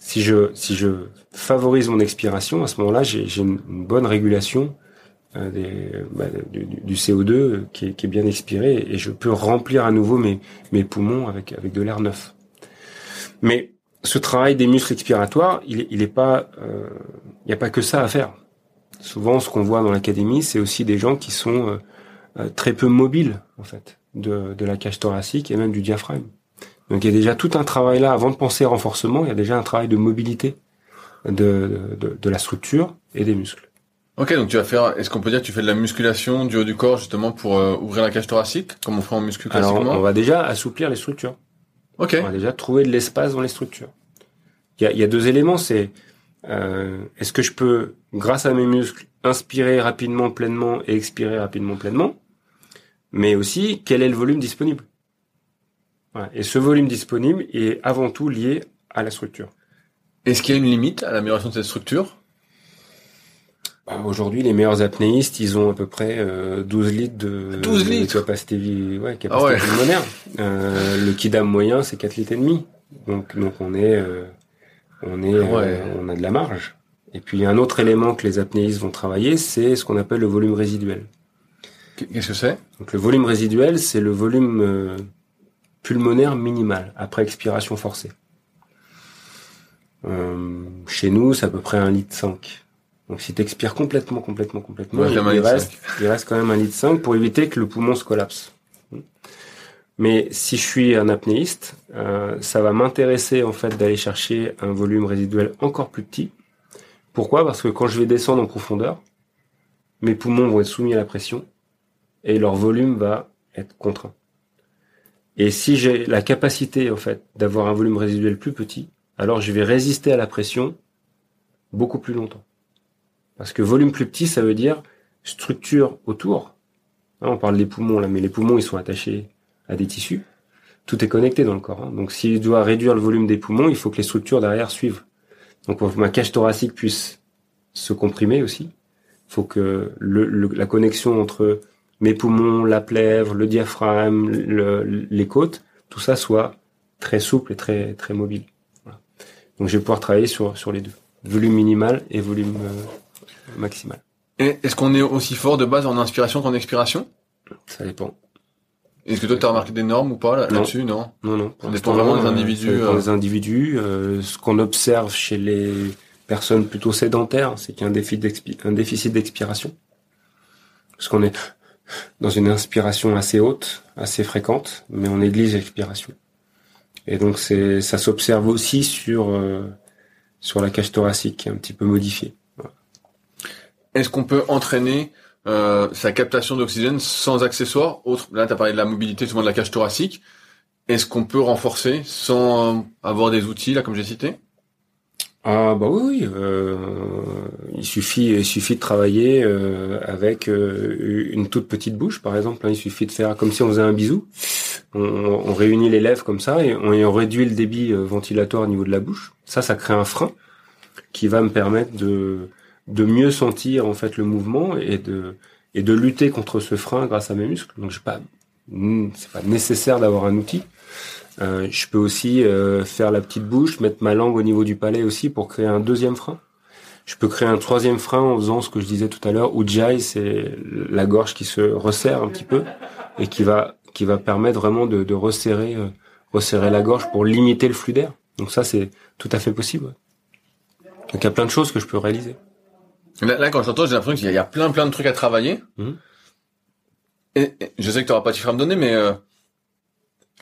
S2: si je si je favorise mon expiration, à ce moment-là, j'ai une, bonne régulation euh, des, bah, du, CO2 qui est, qui est, bien expiré et je peux remplir à nouveau mes mes poumons avec avec de l'air neuf. Mais ce travail des muscles expiratoires, il il est pas, euh, il n'y a pas que ça à faire. Souvent, ce qu'on voit dans l'académie, c'est aussi des gens qui sont euh, très peu mobiles en fait de, de la cage thoracique et même du diaphragme. Donc il y a déjà tout un travail là, avant de penser renforcement, il y a déjà un travail de mobilité de, de, de la structure et des muscles.
S1: Ok, donc tu vas faire, est-ce qu'on peut dire que tu fais de la musculation du haut du corps justement pour euh, ouvrir la cage thoracique, comme on fait en muscu
S2: Alors,
S1: classiquement
S2: on va déjà assouplir les structures.
S1: Ok.
S2: On va déjà trouver de l'espace dans les structures. Il y a, y a deux éléments, c'est euh, est-ce que je peux, grâce à mes muscles, inspirer rapidement, pleinement et expirer rapidement, pleinement, mais aussi quel est le volume disponible? Voilà. Et ce volume disponible est avant tout lié à la structure.
S1: Est-ce qu'il y a une limite à l'amélioration de cette structure?
S2: Bah, Aujourd'hui, les meilleurs apnéistes, ils ont à peu près euh, 12 litres de,
S1: 12
S2: de
S1: litres
S2: capacité, ouais, capacité
S1: Ah ouais.
S2: pulmonaire. Euh, le kidam moyen, c'est 4 litres et demi. Donc, donc on est, euh, on est, euh,
S1: Ouais.
S2: on a de la marge. Et puis, il y a un autre élément que les apnéistes vont travailler, c'est ce qu'on appelle le volume résiduel.
S1: Qu'est-ce que c'est?
S2: Donc, le volume résiduel, c'est le volume euh, pulmonaire minimal après expiration forcée. Euh, chez nous, c'est à peu près un litre 5. Donc si tu expires complètement, complètement, complètement,
S1: Ouais,
S2: il reste quand même un litre 5 pour éviter que le poumon se collapse. Mais si je suis un apnéiste, euh, ça va m'intéresser en fait d'aller chercher un volume résiduel encore plus petit. Pourquoi? Parce que quand je vais descendre en profondeur, mes poumons vont être soumis à la pression et leur volume va être contraint. Et si j'ai la capacité en fait d'avoir un volume résiduel plus petit, alors je vais résister à la pression beaucoup plus longtemps. Parce que volume plus petit, ça veut dire structure autour. Hein, on parle des poumons là, mais les poumons ils sont attachés à des tissus. Tout est connecté dans le corps. hein. Donc s'il doit réduire le volume des poumons, il faut que les structures derrière suivent. Donc ma cage thoracique puisse se comprimer aussi, il faut que la connexion entre mes poumons, la plèvre, le diaphragme, le- les côtes, tout ça soit très souple et très très mobile. Voilà. Donc je vais pouvoir travailler sur sur les deux, volume minimal et volume euh, maximal.
S1: Est-ce qu'on est aussi fort de base en inspiration qu'en expiration?
S2: Ça dépend.
S1: Est-ce que toi tu as remarqué des normes ou pas là-
S2: Non.
S1: là-dessus? Non.
S2: Non non. pour
S1: Ça dépend vraiment des individus, euh.
S2: des individus. Euh, ce qu'on observe chez les personnes plutôt sédentaires, c'est qu'il y a un déficit d'expi- un déficit d'expiration, parce qu'on est dans une inspiration assez haute, assez fréquente, mais on néglige l'expiration. Et donc c'est ça s'observe aussi sur euh, sur la cage thoracique un petit peu modifiée.
S1: Est-ce qu'on peut entraîner euh, sa captation d'oxygène sans accessoires autre Là, tu parlé de la mobilité, souvent de la cage thoracique. Est-ce qu'on peut renforcer sans euh, avoir des outils, là, comme j'ai cité?
S2: Ah bah oui, euh, il suffit, il suffit de travailler euh, avec euh, une toute petite bouche, par exemple. hein. il suffit de faire comme si on faisait un bisou. On, réunit les lèvres comme ça et on, réduit le débit euh, ventilatoire au niveau de la bouche. Ça, ça crée un frein qui va me permettre de de mieux sentir en fait le mouvement et de et de lutter contre ce frein grâce à mes muscles. Donc j'ai pas, c'est pas nécessaire d'avoir un outil. Euh, je peux aussi euh, faire la petite bouche, mettre ma langue au niveau du palais aussi pour créer un deuxième frein. Je peux créer un troisième frein en faisant ce que je disais tout à l'heure, Ujjayi, c'est la gorge qui se resserre un petit peu et qui va qui va permettre vraiment de, de resserrer euh, resserrer la gorge pour limiter le flux d'air. Donc ça c'est tout à fait possible. Donc il y a plein de choses que je peux réaliser.
S1: Là, là, quand j'entends, j'ai l'impression qu'il y, a- il y a plein, plein de trucs à travailler.
S2: Mhm.
S1: Je sais que tu n'auras pas de chiffres à me donner, mais euh,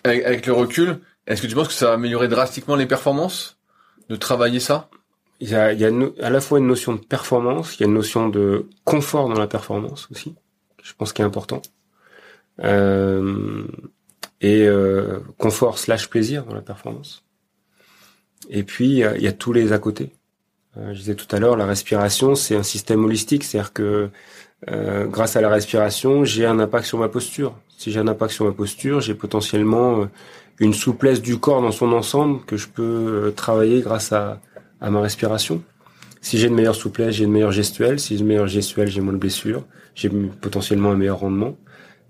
S1: avec, le recul, est-ce que tu penses que ça va améliorer drastiquement les performances de travailler ça?
S2: Il y a, il y a à la fois une notion de performance, il y a une notion de confort dans la performance aussi, je pense qu'il est important. Euh, et euh, confort slash plaisir dans la performance. Et puis, il y a, il y a tous les à côté. Euh, je disais tout à l'heure, la respiration, c'est un système holistique, c'est-à-dire que euh, grâce à la respiration, j'ai un impact sur ma posture. Si j'ai un impact sur ma posture, j'ai potentiellement euh, une souplesse du corps dans son ensemble que je peux euh, travailler grâce à, à ma respiration. Si j'ai une meilleure souplesse, j'ai une meilleure gestuelle. Si j'ai une meilleure gestuelle, j'ai moins de blessures. J'ai potentiellement un meilleur rendement.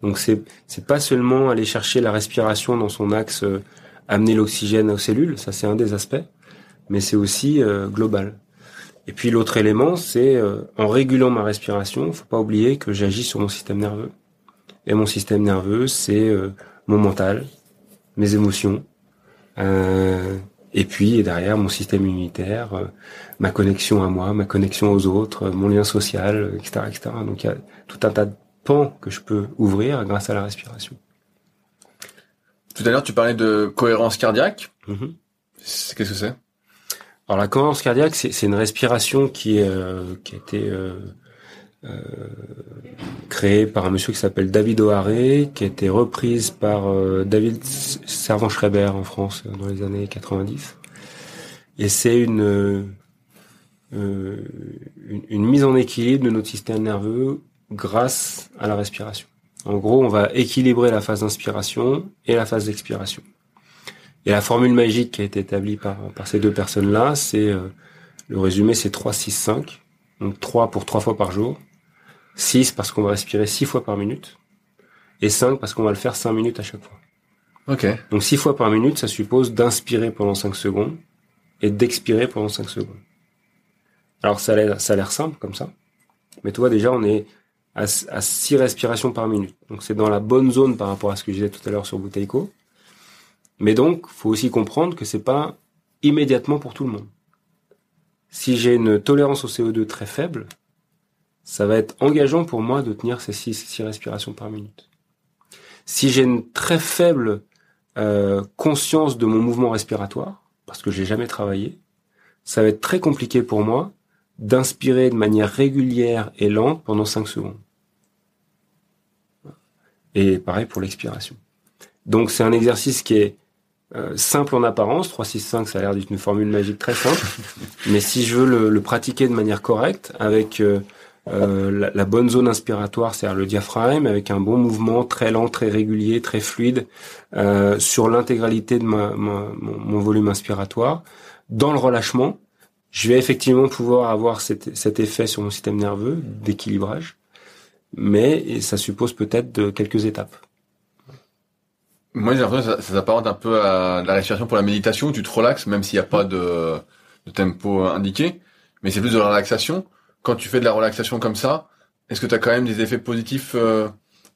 S2: Donc c'est c'est pas seulement aller chercher la respiration dans son axe, euh, amener l'oxygène aux cellules, ça c'est un des aspects, mais c'est aussi euh, global. Et puis l'autre élément, c'est euh, en régulant ma respiration, faut pas oublier que j'agis sur mon système nerveux. Et mon système nerveux, c'est euh, mon mental, mes émotions, euh, et puis derrière mon système immunitaire, euh, ma connexion à moi, ma connexion aux autres, euh, mon lien social, etc., etc. Donc il y a tout un tas de pans que je peux ouvrir grâce à la respiration.
S1: Tout à l'heure, tu parlais de cohérence cardiaque.
S2: Mhm.
S1: C'est- Qu'est-ce que c'est?
S2: Alors la cohérence cardiaque, c'est une respiration qui, euh, qui a été euh, euh, créée par un monsieur qui s'appelle David O'Hare, qui a été reprise par euh, David Servan-Schreiber en France dans les années 90. Et c'est une, une, une mise en équilibre de notre système nerveux grâce à la respiration. En gros, on va équilibrer la phase d'inspiration et la phase d'expiration. Et la formule magique qui a été établie par, par ces deux personnes-là, c'est le résumé, c'est 3, 6, 5. Donc 3 pour 3 fois par jour. 6 parce qu'on va respirer 6 fois par minute. Et 5 parce qu'on va le faire 5 minutes à chaque fois.
S1: Ok.
S2: Donc 6 fois par minute, ça suppose d'inspirer pendant 5 secondes et d'expirer pendant 5 secondes. Alors ça a l'air, simple comme ça. Mais tu vois, déjà, on est à, à 6 respirations par minute. Donc c'est dans la bonne zone par rapport à ce que je disais tout à l'heure sur Bouteilko. Mais donc, faut aussi comprendre que c'est pas immédiatement pour tout le monde. Si j'ai une tolérance au CO2 très faible, ça va être engageant pour moi de tenir ces 6 respirations par minute. Si j'ai une très faible euh, conscience de mon mouvement respiratoire, parce que j'ai jamais travaillé, ça va être très compliqué pour moi d'inspirer de manière régulière et lente pendant 5 secondes. Et pareil pour l'expiration. Donc c'est un exercice qui est euh, simple en apparence, 3, 6, 5, ça a l'air d'être une formule magique très simple, mais si je veux le, le pratiquer de manière correcte, avec euh, euh, la, la, bonne zone inspiratoire, c'est-à-dire le diaphragme, avec un bon mouvement très lent, très régulier, très fluide, sur l'intégralité de ma, ma, mon, mon, volume inspiratoire, dans le relâchement, je vais effectivement pouvoir avoir cet, cet effet sur mon système nerveux d'équilibrage, mais ça suppose peut-être de quelques étapes.
S1: Moi, j'ai l'impression que ça, ça s'apparente un peu à la respiration pour la méditation, où tu te relaxes, même s'il n'y a pas de, de, tempo indiqué. Mais c'est plus de la relaxation. Quand tu fais de la relaxation comme ça, est-ce que tu as quand même des effets positifs euh,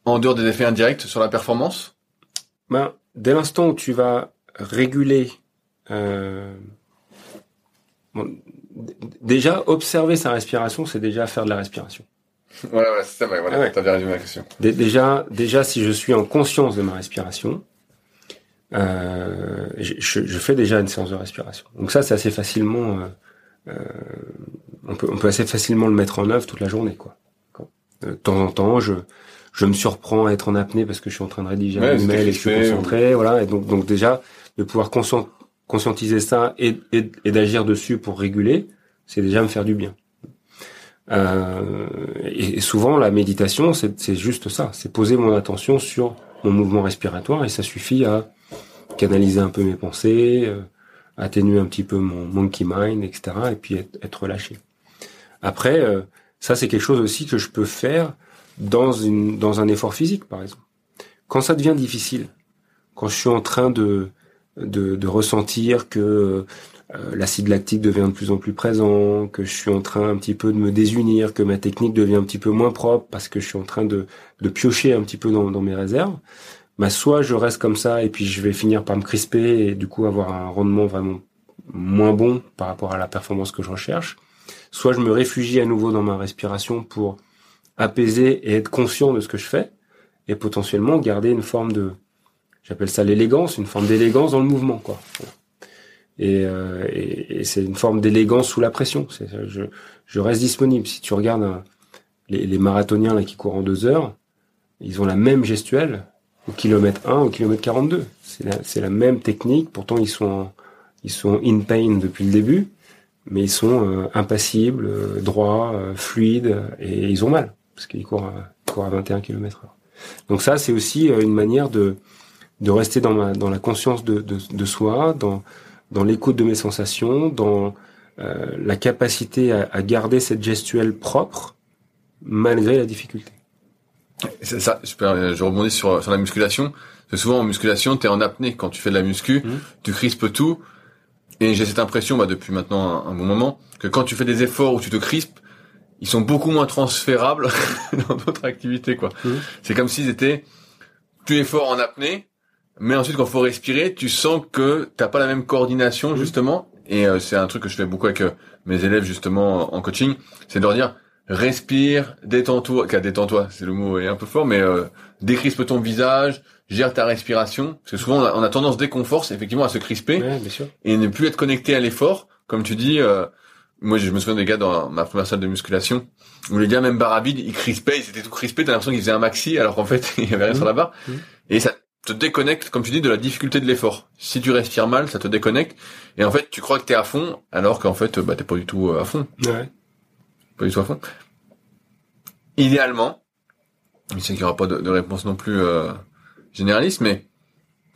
S1: en dehors des effets indirects sur la performance?
S2: Ben, Dès l'instant où tu vas réguler... Euh, bon, déjà, observer sa respiration, c'est déjà faire de la respiration.
S1: Ouais, ouais, c'est ça, voilà, ah ouais. t'as bien résumé la question.
S2: Déjà, déjà, si je suis en conscience de ma respiration, euh, je, je, fais déjà une séance de respiration. Donc ça, c'est assez facilement, euh, euh, on peut, on peut assez facilement le mettre en œuvre toute la journée, quoi. De temps en temps, je, je me surprends à être en apnée parce que je suis en train de rédiger
S1: ouais,
S2: un email et je suis concentré, voilà. Et donc, donc déjà, de pouvoir conscient, conscientiser ça et, et, et d'agir dessus pour réguler, c'est déjà me faire du bien. Euh, et souvent, la méditation, c'est juste ça, c'est poser mon attention sur mon mouvement respiratoire et ça suffit à canaliser un peu mes pensées, euh, atténuer un petit peu mon monkey mind, etc. et puis être, être relâché. Après, euh, ça c'est quelque chose aussi que je peux faire dans une dans un effort physique, par exemple. Quand ça devient difficile, quand je suis en train de de, de ressentir que euh, l'acide lactique devient de plus en plus présent, que je suis en train un petit peu de me désunir, que ma technique devient un petit peu moins propre parce que je suis en train de, de piocher un petit peu dans, dans mes réserves, bah soit je reste comme ça et puis je vais finir par me crisper et du coup avoir un rendement vraiment moins bon par rapport à la performance que je recherche, soit je me réfugie à nouveau dans ma respiration pour apaiser et être conscient de ce que je fais et potentiellement garder une forme de j'appelle ça l'élégance, une forme d'élégance dans le mouvement quoi. Et, euh, et, c'est une forme d'élégance sous la pression. Je, reste disponible. Si tu regardes un, les, les, marathoniens là qui courent en deux heures, ils ont la même gestuelle au kilomètre 1, au kilomètre 42. C'est la, la même technique. Pourtant, ils sont, ils sont in pain depuis le début, mais ils sont euh, impassibles, euh, droits, euh, fluides, et ils ont mal parce qu'ils courent, à, courent à 21 km heure. Donc ça, c'est aussi euh, une manière de, de rester dans, ma, dans la conscience de, de, de soi, dans, dans l'écoute de mes sensations, dans euh, la capacité à, à, garder cette gestuelle propre malgré la difficulté.
S1: C'est ça, super, je rebondis sur, sur la musculation. C'est souvent en musculation, tu es en apnée quand tu fais de la muscu, mmh. tu crispes tout. Et j'ai cette impression, bah, depuis maintenant un, un, bon moment, que quand tu fais des efforts où tu te crispes, ils sont beaucoup moins transférables dans d'autres activités, quoi. Mmh. C'est comme s'ils étaient plus es fort en apnée, mais ensuite, quand faut respirer, tu sens que t'as pas la même coordination, justement. Et euh, c'est un truc que je fais beaucoup avec euh, mes élèves, justement, en coaching. C'est de leur dire, respire, détends-toi. Qu'à détends-toi, c'est le mot est un peu fort, mais euh, décrispe ton visage, gère ta respiration. Parce que souvent, on a, on a tendance, dès qu'on force, effectivement, à se crisper.
S2: Ouais, bien sûr.
S1: Et ne plus être connecté à l'effort. Comme tu dis, euh, moi je me souviens des gars dans ma première salle de musculation où les gars même barre ils crispaient, ils étaient tout crispés, t'as l'impression qu'ils faisaient un maxi alors qu'en fait il y avait rien sur la barre.
S2: Mmh.
S1: Et ça te déconnecte, comme tu dis, de la difficulté de l'effort. Si tu respires mal, ça te déconnecte. Et en fait, tu crois que t'es à fond, alors qu'en fait, bah, t'es pas du tout à fond.
S2: Ouais.
S1: Pas du tout à fond. Idéalement, je sais qu'il y aura pas de, réponse non plus euh, généraliste, mais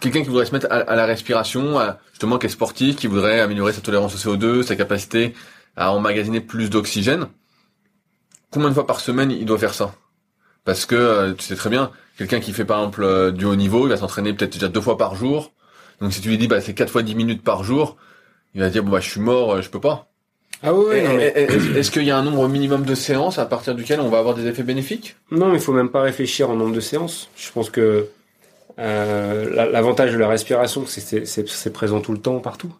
S1: quelqu'un qui voudrait se mettre à, la respiration, justement qui est sportif, qui voudrait améliorer sa tolérance au CO2, sa capacité à emmagasiner plus d'oxygène, combien de fois par semaine il doit faire ça? Parce que euh, tu sais très bien, quelqu'un qui fait par exemple euh, du haut niveau, il va s'entraîner peut-être déjà deux fois par jour. Donc si tu lui dis bah c'est quatre fois dix minutes par jour, il va dire bon bah je suis mort, je peux pas.
S2: Ah oui,
S1: Est-ce qu'il y a un nombre minimum de séances à partir duquel on va avoir des effets bénéfiques?
S2: Non, mais il faut même pas réfléchir en nombre de séances. Je pense que euh, la- l'avantage de la respiration, c'est c'est- c'est c'est présent tout le temps, partout.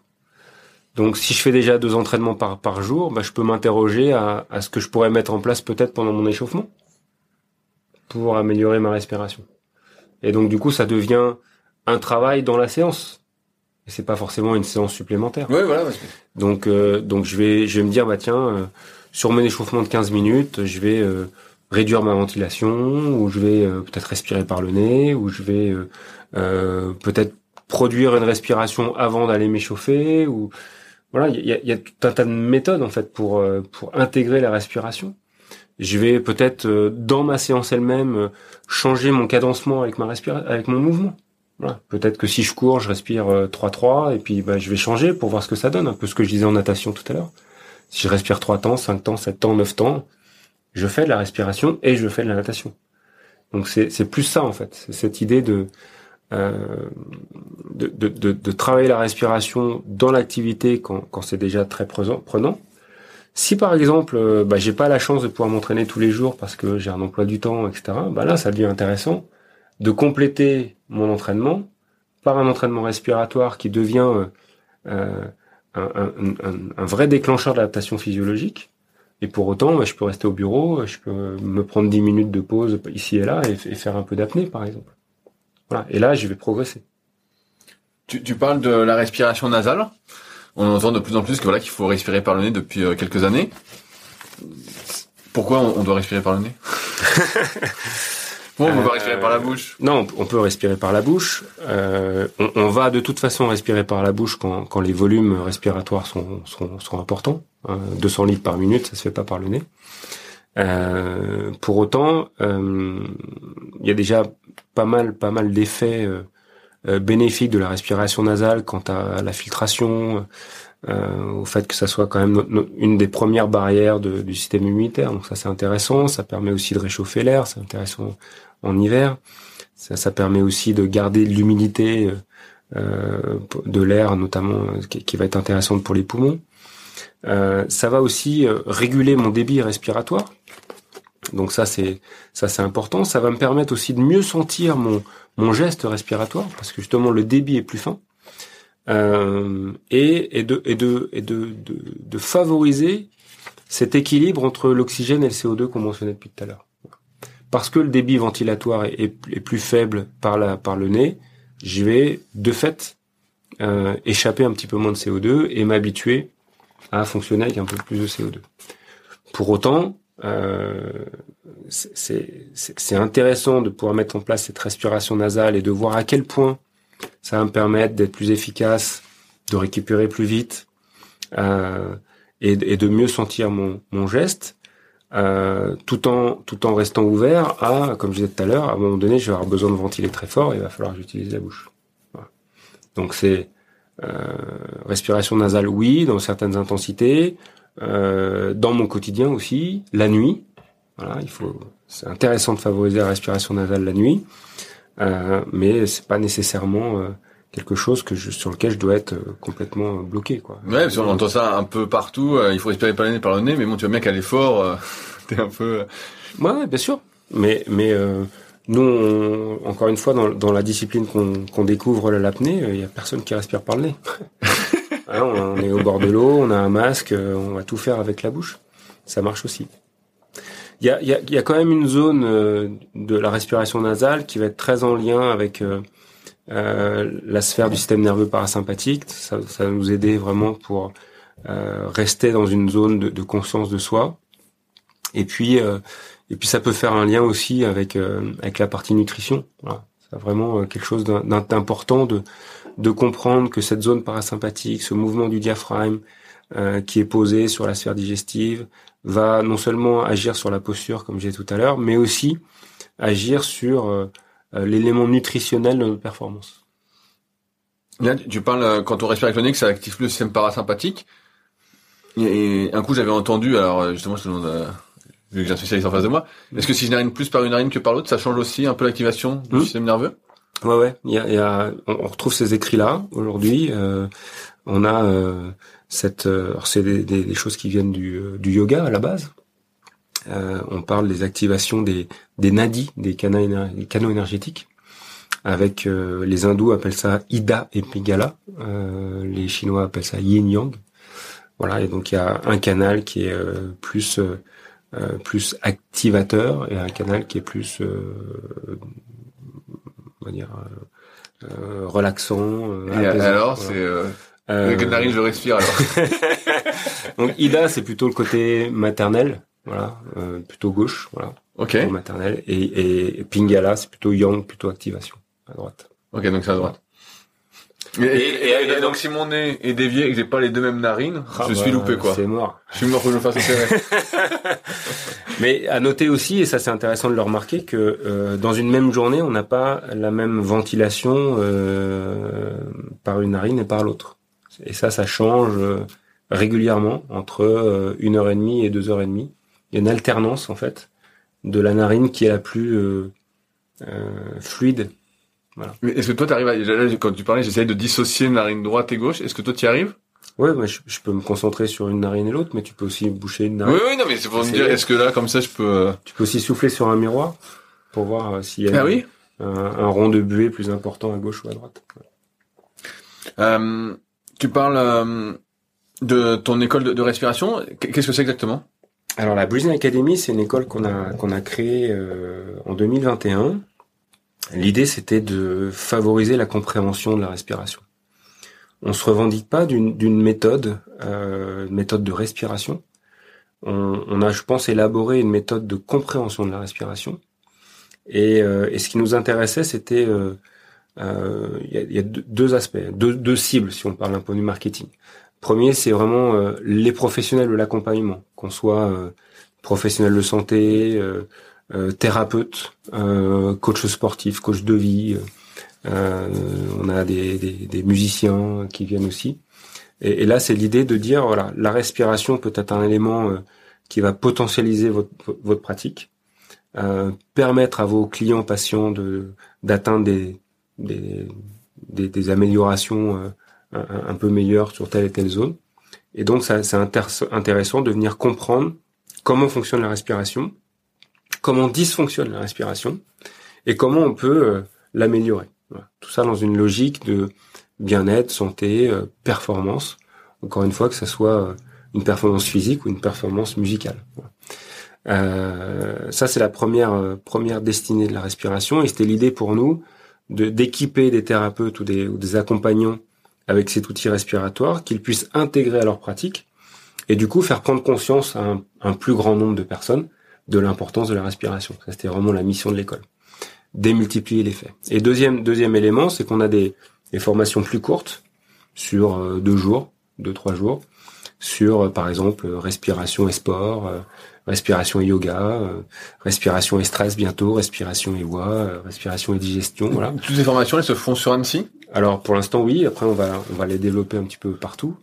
S2: Donc, si je fais déjà deux entraînements par, par jour, bah, je peux m'interroger à, à ce que je pourrais mettre en place peut-être pendant mon échauffement pour améliorer ma respiration. Et donc, du coup, ça devient un travail dans la séance. Et c'est pas forcément une séance supplémentaire.
S1: Oui, voilà.
S2: Donc, euh, donc je vais, je vais me dire, bah tiens, euh, sur mon échauffement de 15 minutes, je vais euh, réduire ma ventilation, ou je vais euh, peut-être respirer par le nez, ou je vais euh, euh, peut-être produire une respiration avant d'aller m'échauffer, ou voilà, il y a, y a tout un tas de méthodes en fait pour euh, pour intégrer la respiration. Je vais peut-être euh, dans ma séance elle-même changer mon cadencement avec ma avec mon mouvement. Voilà. Peut-être que si je cours, je respire euh, 3-3 et puis bah, je vais changer pour voir ce que ça donne, un peu ce que je disais en natation tout à l'heure. Si je respire 3 temps, 5 temps, 7 temps, 9 temps, je fais de la respiration et je fais de la natation. Donc c'est plus ça en fait, c'est cette idée de, euh, de, de, de, de travailler la respiration dans l'activité quand, quand c'est déjà très prenant. Si par exemple, euh, bah, j'ai pas la chance de pouvoir m'entraîner tous les jours parce que j'ai un emploi du temps, etc. Bah là, ça devient intéressant de compléter mon entraînement par un entraînement respiratoire qui devient euh, euh, un, un, un, un vrai déclencheur d'adaptation physiologique. Et pour autant, bah, je peux rester au bureau, je peux me prendre 10 minutes de pause ici et là et, et faire un peu d'apnée, par exemple. Voilà. Et là, je vais progresser.
S1: Tu, tu parles de la respiration nasale. On entend de plus en plus que voilà qu'il faut respirer par le nez depuis euh, quelques années. Pourquoi on, on doit respirer par le nez? Pourquoi on peut pas respirer par la bouche
S2: Non, on peut respirer par la bouche. Euh, on, on va de toute façon respirer par la bouche quand, quand les volumes respiratoires sont, sont, sont importants. Hein, 200 litres par minute, ça se fait pas par le nez. Euh, pour autant, euh, il y a déjà pas mal, pas mal d'effets euh, euh, bénéfiques de la respiration nasale quant à la filtration, euh, au fait que ça soit quand même no- no- une des premières barrières de- du système immunitaire. Donc ça c'est intéressant. Ça permet aussi de réchauffer l'air. C'est intéressant en hiver. Ça, permet aussi de garder de l'humidité euh, de l'air, notamment euh, qui, va être intéressante pour les poumons. Euh, ça va aussi euh, réguler mon débit respiratoire. Donc ça c'est ça c'est important. Ça va me permettre aussi de mieux sentir mon mon geste respiratoire parce que justement le débit est plus fin. Euh, et, et, de, et, de, et de, de, de favoriser cet équilibre entre l'oxygène et le CO2 qu'on mentionnait depuis tout à l'heure. Parce que le débit ventilatoire est, plus faible par, la, par le nez, je vais de fait euh, échapper un petit peu moins de CO2 et m'habituer à fonctionner avec un peu plus de CO2. Pour autant, euh, c'est intéressant de pouvoir mettre en place cette respiration nasale et de voir à quel point ça va me permettre d'être plus efficace, de récupérer plus vite euh, et, et de mieux sentir mon, mon geste, euh, tout en tout en restant ouvert à, comme je disais tout à l'heure, à un moment donné, je vais avoir besoin de ventiler très fort il va falloir que j'utilise la bouche. Donc c'est euh, respiration nasale, oui, dans certaines intensités, euh, dans mon quotidien aussi, la nuit. Voilà, il faut. C'est intéressant de favoriser la respiration nasale la nuit, euh, mais c'est pas nécessairement quelque chose que je, sur lequel je dois être euh, complètement bloqué, quoi.
S1: Ouais, parce qu'on entend ça un peu partout. euh, il faut respirer par le nez, par le nez, mais bon, tu vois bien qu'à l'effort, euh, t'es un peu.
S2: Ouais, bien sûr. Mais, mais euh, nous, on- encore une fois, dans, dans la discipline qu'on qu'on découvre l'apnée, il y a personne qui respire par le nez. Hein, on, est au bord de l'eau, on a un masque, euh, on va tout faire avec la bouche. Ça marche aussi. Il y a, il y, a, y a quand même une zone euh, de la respiration nasale qui va être très en lien avec euh, euh, la sphère du système nerveux parasympathique. Ça, ça va nous aider vraiment pour rester dans une zone de, de, conscience de soi. Et puis, et puis ça peut faire un lien aussi avec avec la partie nutrition. Voilà. C'est vraiment quelque chose d'important de de comprendre que cette zone parasympathique, ce mouvement du diaphragme qui est posé sur la sphère digestive, va non seulement agir sur la posture, comme j'ai tout à l'heure, mais aussi agir sur euh, euh, l'élément nutritionnel de notre performance.
S1: Là, tu parles, euh, quand on respire chronique, ça active le système parasympathique. Et un coup, j'avais entendu, alors justement, je te demande, vu que j'ai un spécialiste en face de moi, est-ce que si je narine plus par une narine que par l'autre, ça change aussi un peu l'activation du mmh. système nerveux?
S2: Ouais, ouais. Il y a, il y a on, retrouve ces écrits-là aujourd'hui. Euh, on a euh, cette, alors c'est des, des, choses qui viennent du, du yoga à la base. Euh, on parle des activations des, des nadis, des canaux, énergétiques. Avec euh, les hindous appellent ça Ida et Pingala, euh, les chinois appellent ça Yin Yang. Voilà, et donc il y a un canal qui est plus plus activateur et un canal qui est plus on va dire relaxant.
S1: et alors c'est euh... je respire alors.
S2: donc Ida c'est plutôt le côté maternel voilà, ah. euh, plutôt gauche, voilà,
S1: okay.
S2: maternelle. Et, et, Pingala, c'est plutôt yang, plutôt activation, à droite.
S1: Ok, donc c'est à droite. Et, et, et, donc si mon nez est dévié et que j'ai pas les deux mêmes narines, ah je suis bah, loupé quoi.
S2: C'est mort.
S1: Je suis mort que je me fasse opérer.
S2: Mais à noter aussi, et ça c'est intéressant de le remarquer, que euh, dans une même journée, on n'a pas la même ventilation euh, par une narine et par l'autre. Et ça, ça change euh, régulièrement entre euh, 1h30 et deux heures et demie il y a une alternance en fait de la narine qui est la plus euh, euh, fluide.
S1: Voilà. Est-ce que toi, tu arrives à... quand tu parlais, j'essayais de dissocier narine droite et gauche. Est-ce que toi, tu y arrives?
S2: Ouais, bah, je, peux me concentrer sur une narine et l'autre, mais tu peux aussi boucher une narine.
S1: Oui, oui, non, mais c'est pour me dire, est-ce que là, comme ça, je peux... Euh,
S2: tu peux aussi souffler sur un miroir pour voir s'il y a
S1: ah, oui?
S2: un, rond de buée plus important à gauche ou à droite.
S1: Euh, tu parles de ton école de respiration. Qu'est-ce que c'est exactement?
S2: Alors la Breathing Academy, c'est une école qu'on a qu'on a créée euh, en 2021. L'idée, c'était de favoriser la compréhension de la respiration. On se revendique pas d'une méthode, euh, méthode de respiration. On, a, je pense, élaboré une méthode de compréhension de la respiration. Et, euh, et ce qui nous intéressait, c'était euh, il y, a, deux aspects, deux, deux, cibles, si on parle un peu du marketing. Premier, c'est vraiment euh, les professionnels de l'accompagnement, qu'on soit euh, professionnel de santé, euh, thérapeute, coach sportif, coach de vie. on a des, des, musiciens qui viennent aussi. Et, là, c'est l'idée de dire voilà, la respiration peut être un élément qui va potentialiser votre, votre pratique, permettre à vos clients patients de d'atteindre des, des, des, des améliorations un, peu meilleur sur telle et telle zone. Et donc, c'est intéressant de venir comprendre comment fonctionne la respiration, comment dysfonctionne la respiration, et comment on peut euh, l'améliorer. Tout ça dans une logique de bien-être, santé, euh, performance. Encore une fois, que ce soit euh, une performance physique ou une performance musicale. ça, c'est la première première destinée de la respiration, et c'était l'idée pour nous de d'équiper des thérapeutes ou des, ou des accompagnants avec cet outil respiratoire, qu'ils puissent intégrer à leur pratique et du coup faire prendre conscience à un, plus grand nombre de personnes de l'importance de la respiration. C'était vraiment la mission de l'école. Démultiplier l'effet. Et deuxième, deuxième élément, c'est qu'on a des, formations plus courtes sur euh, deux jours, deux, trois jours, sur, euh, par exemple, respiration et sport, euh, respiration et yoga, respiration et stress bientôt, respiration et voix, respiration et digestion, voilà.
S1: Toutes ces formations, elles se font sur Annecy?
S2: Alors pour l'instant oui, après on va on va les développer un petit peu partout.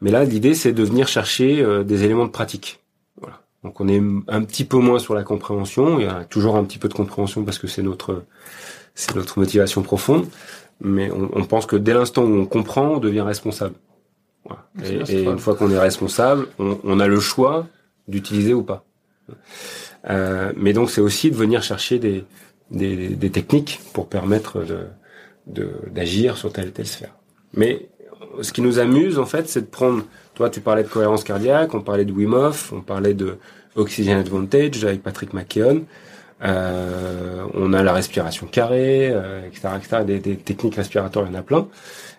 S2: Mais là l'idée c'est de venir chercher euh, des éléments de pratique. Voilà. Donc on est un petit peu moins sur la compréhension, il y a toujours un petit peu de compréhension parce que c'est notre c'est notre motivation profonde, mais on, pense que dès l'instant où on comprend, on devient responsable. Voilà. Et, une fois qu'on est responsable, on, a le choix d'utiliser ou pas. Euh, mais donc c'est aussi de venir chercher des, des, des techniques pour permettre de d'agir sur telle et telle sphère. Mais ce qui nous amuse, en fait, c'est de prendre... Toi, tu parlais de cohérence cardiaque, on parlait de Wim on parlait de Oxygen Advantage avec Patrick McKeown. Euh, on a la respiration carrée, euh, etc., etc. Des, des, techniques respiratoires, il y en a plein.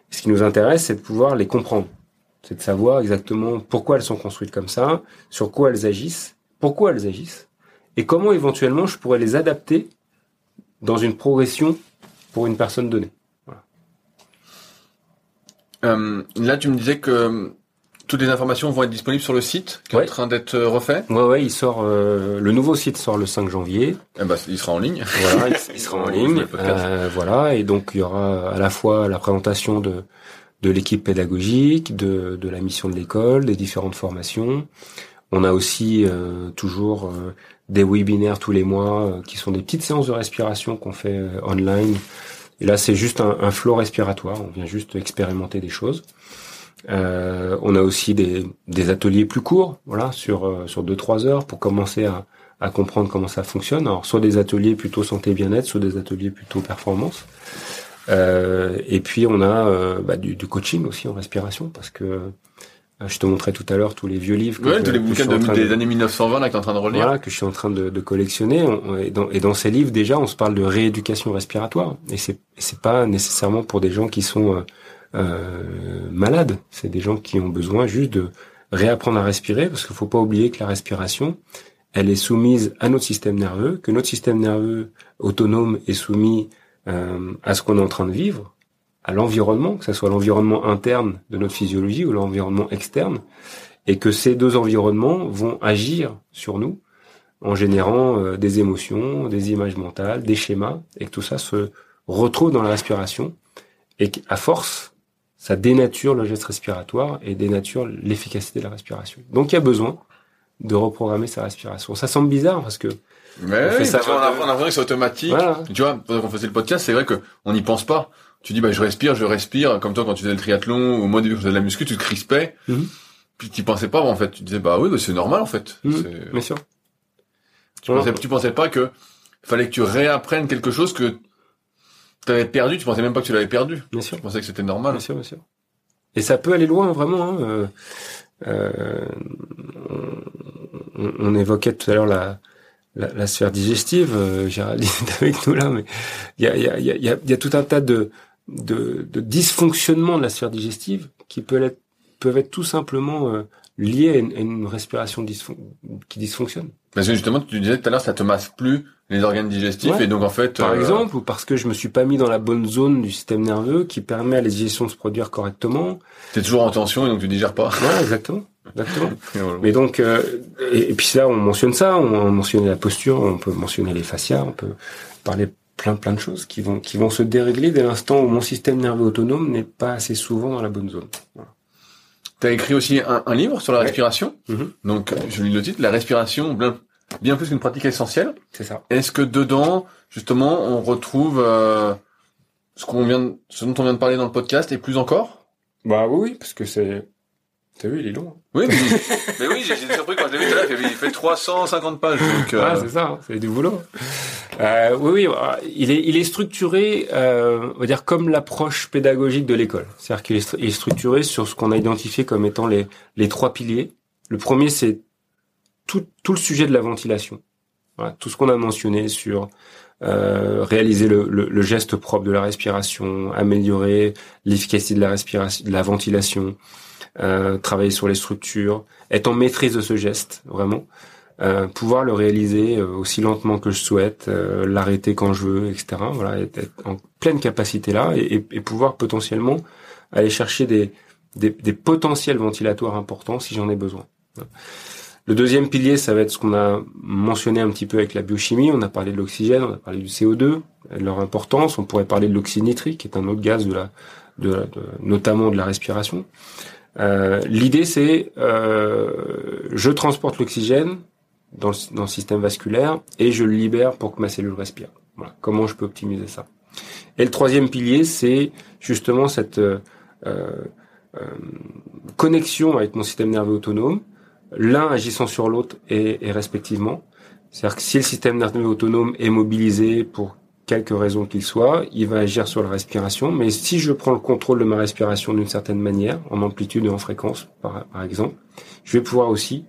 S2: ce qui nous intéresse, c'est de pouvoir les comprendre. C'est de savoir exactement pourquoi elles sont construites comme ça, sur quoi elles agissent, pourquoi elles agissent, et comment éventuellement je pourrais les adapter dans une progression pour une personne donnée.
S1: Euh, là, tu me disais que euh, toutes les informations vont être disponibles sur le site qui est en train d'être euh, refait.
S2: Ouais, ouais, il sort euh, le nouveau site sort le 5 janvier.
S1: Eh ben, il sera en ligne.
S2: Voilà, il, sera en ligne. Euh, voilà, et donc il y aura à la fois la présentation de de l'équipe pédagogique, de de la mission de l'école, des différentes formations. On a aussi toujours des webinaires tous les mois qui sont des petites séances de respiration qu'on fait online et là, c'est juste un, un flot respiratoire. On vient juste expérimenter des choses. Euh, on a aussi des, ateliers plus courts, voilà, sur euh, sur deux trois heures pour commencer à, comprendre comment ça fonctionne. Alors, soit des ateliers plutôt santé bien-être, soit des ateliers plutôt performance. Euh, et puis on a euh, bah, du, du, coaching aussi en respiration parce que euh, je te montrais tout à l'heure tous les vieux livres.
S1: Ouais, tous les bouquins des années 1920 là que es en train de relire.
S2: Voilà, que je suis en train de, de collectionner. et, dans, et, dans, ces livres, déjà, on se parle de rééducation respiratoire. Et c'est c'est pas nécessairement pour des gens qui sont euh, euh, malades. C'est des gens qui ont besoin juste de réapprendre à respirer, parce qu'il faut pas oublier que la respiration, elle est soumise à notre système nerveux, que notre système nerveux autonome est soumis euh, à ce qu'on est en train de vivre à l'environnement, que ce soit l'environnement interne de notre physiologie ou l'environnement externe, et que ces deux environnements vont agir sur nous en générant euh, des émotions, des images mentales, des schémas, et que tout ça se retrouve dans la respiration, et qu'à force, ça dénature le geste respiratoire et dénature l'efficacité de la respiration. Donc il y a besoin de reprogrammer sa respiration. Ça semble bizarre parce que
S1: mais on, fait ça on, a, l'impression que c'est automatique. Tu vois, pendant qu'on faisait le podcast, c'est vrai que on n'y pense pas tu dis bah je respire, je respire, comme toi quand tu faisais le triathlon ou moi début quand je faisais de la muscu, tu te crispais. Mm Puis tu pensais pas en fait, tu disais bah oui, bah, c'est normal en fait.
S2: Mhm. Bien sûr.
S1: Tu pensais, tu pensais pas que fallait que tu réapprennes quelque chose que tu avais perdu, tu pensais même pas que tu l'avais perdu.
S2: Bien sûr.
S1: Tu pensais que c'était normal.
S2: Bien sûr, bien sûr. Et ça peut aller loin vraiment. Hein. Euh, euh, on, on, évoquait tout à l'heure la, la, la, sphère digestive. Euh, Géraldine est avec nous là, mais il y a, y, a, y, a, y a tout un tas de de, de, dysfonctionnement de la sphère digestive qui peuvent être, peuvent être tout simplement euh, liés à une, respiration qui dysfonctionne.
S1: Parce que justement, tu disais tout à l'heure, ça te masse plus les organes digestifs et donc en fait...
S2: Par euh, exemple, ou parce que je me suis pas mis dans la bonne zone du système nerveux qui permet à la digestion de se produire correctement.
S1: T'es toujours en tension et donc tu digères pas.
S2: Ouais, exactement. Exactement. Mais donc, euh, et, puis là, on mentionne ça, on mentionne la posture, on peut mentionner les fascias, on peut parler plein plein de choses qui vont qui vont se dérégler dès l'instant où mon système nerveux autonome n'est pas assez souvent dans la bonne zone.
S1: Tu as écrit aussi un, un, livre sur la respiration. Mm-hmm. Donc je lis le titre, la respiration bien, bien plus qu'une pratique essentielle.
S2: C'est ça.
S1: Est-ce que dedans justement on retrouve euh, ce qu'on vient ce dont on vient de parler dans le podcast et plus encore?
S2: Bah oui oui parce que c'est T'as vu, il est long.
S1: Oui, mais, mais oui, j'ai été surpris quand je l'ai vu tout à l'heure, il fait 350 pages. Donc,
S2: euh... Ah, c'est ça, hein, c'est du boulot. Euh, oui, oui, il est, il est structuré, euh, on va dire comme l'approche pédagogique de l'école. C'est-à-dire qu'il est, structuré sur ce qu'on a identifié comme étant les, les trois piliers. Le premier, c'est tout, tout le sujet de la ventilation. Voilà, tout ce qu'on a mentionné sur euh, réaliser le, le, le, geste propre de la respiration, améliorer l'efficacité de la respiration, de la ventilation, euh, travailler sur les structures, être en maîtrise de ce geste, vraiment. Euh, pouvoir le réaliser euh, aussi lentement que je souhaite, euh, l'arrêter quand je veux, etc. Voilà, être, en pleine capacité là et, et, pouvoir potentiellement aller chercher des, des, des potentiels ventilatoires importants si j'en ai besoin. Le deuxième pilier, ça va être ce qu'on a mentionné un petit peu avec la biochimie. On a parlé de l'oxygène, on a parlé du CO2, de leur importance. On pourrait parler de l'oxyde nitrique, qui est un autre gaz de la, de, de notamment de la respiration. Euh, L'idée, c'est euh, je transporte l'oxygène dans le, dans le, système vasculaire et je le libère pour que ma cellule respire. Voilà. Comment je peux optimiser ça? Et le troisième pilier, c'est justement cette euh, euh, connexion avec mon système nerveux autonome, l'un agissant sur l'autre et, et respectivement. C'est-à-dire que si le système nerveux autonome est mobilisé pour quelque raison qu'il soit, il va agir sur la respiration. Mais si je prends le contrôle de ma respiration d'une certaine manière, en amplitude et en fréquence, par, par, exemple, je vais pouvoir aussi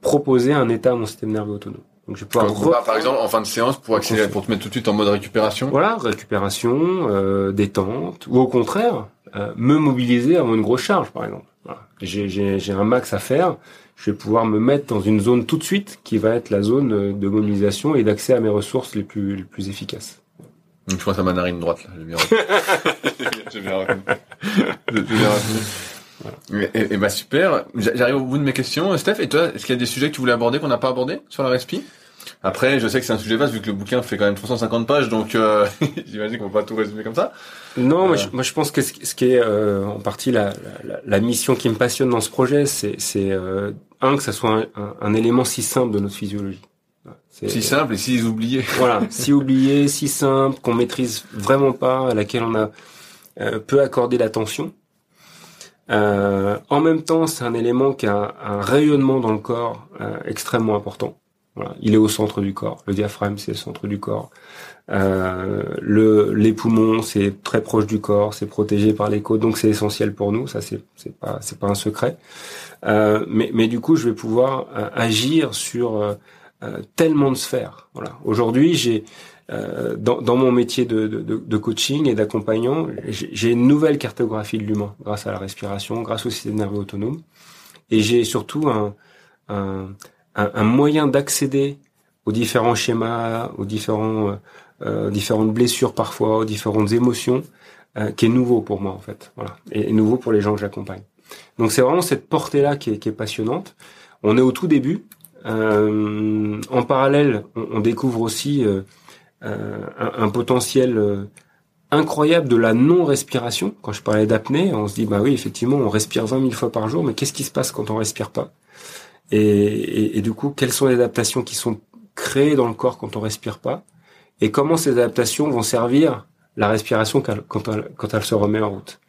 S2: proposer un état à mon système nerveux autonome.
S1: Donc je vais pouvoir par exemple en fin de séance pour accélérer, pour te mettre tout de suite en mode récupération.
S2: Voilà, récupération, euh, détente, ou au contraire, euh, me mobiliser avant une grosse charge, par exemple. Voilà. j'ai un max à faire, je vais pouvoir me mettre dans une zone tout de suite qui va être la zone de mobilisation et d'accès à mes ressources les plus, les plus efficaces.
S1: Donc, je pense à ma narine droite, là. J'ai bien retenu. J'ai bien retenu. Et, et, bah super. J'arrive au bout de mes questions, Steph. Et toi, est-ce qu'il y a des sujets que tu voulais aborder qu'on n'a pas abordé sur la respi? Après, je sais que c'est un sujet vaste vu que le bouquin fait quand même 350 pages, donc euh, j'imagine qu'on va pas tout résumer comme ça.
S2: Non, moi, je, moi, je, pense que ce, qui est euh, en partie la, la, la, mission qui me passionne dans ce projet, c'est euh, un que ça soit un, un, élément si simple de notre physiologie.
S1: Si simple et si oublié.
S2: Voilà, si oublié, si simple, qu'on maîtrise vraiment pas, à laquelle on a euh, peu accordé d'attention. Euh, en même temps, c'est un élément qui a un rayonnement dans le corps euh, extrêmement important. Voilà, il est au centre du corps. Le diaphragme, c'est le centre du corps. Euh, le, les poumons, c'est très proche du corps, c'est protégé par les côtes, donc c'est essentiel pour nous. Ça, c'est pas c'est pas un secret. Euh, mais mais du coup, je vais pouvoir agir sur euh, tellement de sphères. Voilà. Aujourd'hui, j'ai euh, dans, dans, mon métier de, de, de coaching et d'accompagnant, j'ai une nouvelle cartographie de l'humain grâce à la respiration, grâce au système nerveux autonome, et j'ai surtout un, un, un, moyen d'accéder aux différents schémas, aux différents euh, euh, différentes blessures parfois, différentes émotions, euh, qui est nouveau pour moi en fait, voilà, et, nouveau pour les gens que j'accompagne. Donc c'est vraiment cette portée là qui est, qui est passionnante. On est au tout début, euh, en parallèle, on, découvre aussi euh, euh, un, potentiel incroyable de la non-respiration. Quand je parlais d'apnée, on se dit bah oui effectivement on respire 20 000 fois par jour, mais qu'est-ce qui se passe quand on respire pas? Et, et, du coup, quelles sont les adaptations qui sont créées dans le corps quand on respire pas? Et comment ces adaptations vont servir la respiration quand elle, quand elle se remet en route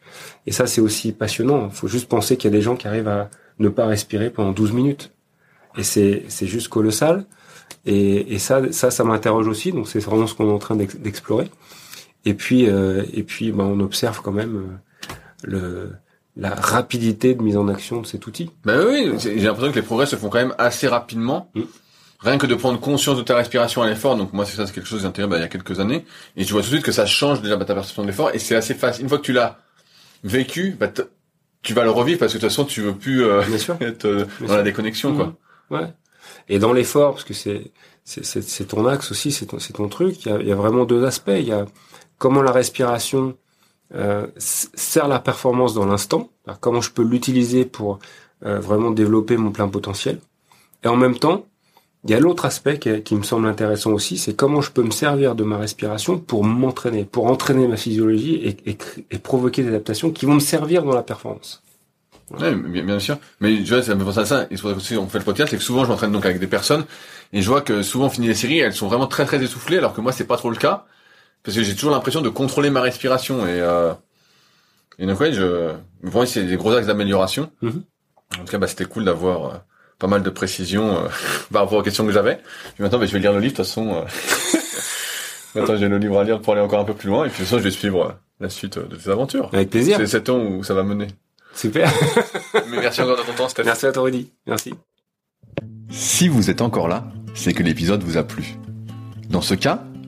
S2: Et ça, c'est aussi passionnant. Il faut juste penser qu'il y a des gens qui arrivent à ne pas respirer pendant 12 minutes et c'est c'est juste colossal. Et, et ça, ça, ça m'interroge aussi. Donc c'est vraiment ce qu'on est en train d'explorer. Et puis, euh, et puis, ben, on observe quand même euh, le la rapidité de mise en action de cet outil.
S1: Ben oui, j'ai l'impression que les progrès se font quand même assez rapidement. Mm. Rien que de prendre conscience de ta respiration à l'effort, donc moi c'est ça, c'est quelque chose d'intéressant ben, il y a quelques années, et tu vois tout de suite que ça change déjà ta perception de l'effort, et c'est assez facile. Une fois que tu l'as vécu, bah, tu vas le revivre parce que de toute façon tu veux plus euh, être euh, dans la déconnexion, quoi. Mm.
S2: Ouais. Et dans l'effort, parce que c'est c'est ton axe aussi, c'est ton, ton truc. Il y, a, il y, a, vraiment deux aspects. Il y a comment la respiration euh, sert la performance dans l'instant. Comment je peux l'utiliser pour euh, vraiment développer mon plein potentiel. Et en même temps, il y a l'autre aspect qui, qui, me semble intéressant aussi, c'est comment je peux me servir de ma respiration pour m'entraîner, pour entraîner ma physiologie et, et, et provoquer des adaptations qui vont me servir dans la performance.
S1: Ouais, bien, sûr. Mais tu vois, ça me pense à ça. Et si on fait le podcast, c'est que souvent je m'entraîne donc avec des personnes et je vois que souvent on finit les séries, elles sont vraiment très très essoufflées, alors que moi c'est pas trop le cas parce que j'ai toujours l'impression de contrôler ma respiration et euh, et donc ouais, je bon, c'est des gros axes d'amélioration. Mm-hmm. En tout cas, bah, c'était cool d'avoir euh, pas mal de précisions euh, par rapport aux questions que j'avais. Puis maintenant, bah, je vais lire le livre de toute façon. Euh... maintenant, j'ai le livre à lire pour aller encore un peu plus loin et puis de toute façon, je vais suivre euh, la suite de tes aventures.
S2: Avec plaisir.
S1: C'est 7 ans où ça va mener.
S2: Super.
S1: Mais merci encore de ton temps, Stéphane.
S2: Merci à toi, Rudy. Merci.
S3: Si vous êtes encore là, c'est que l'épisode vous a plu. Dans ce cas,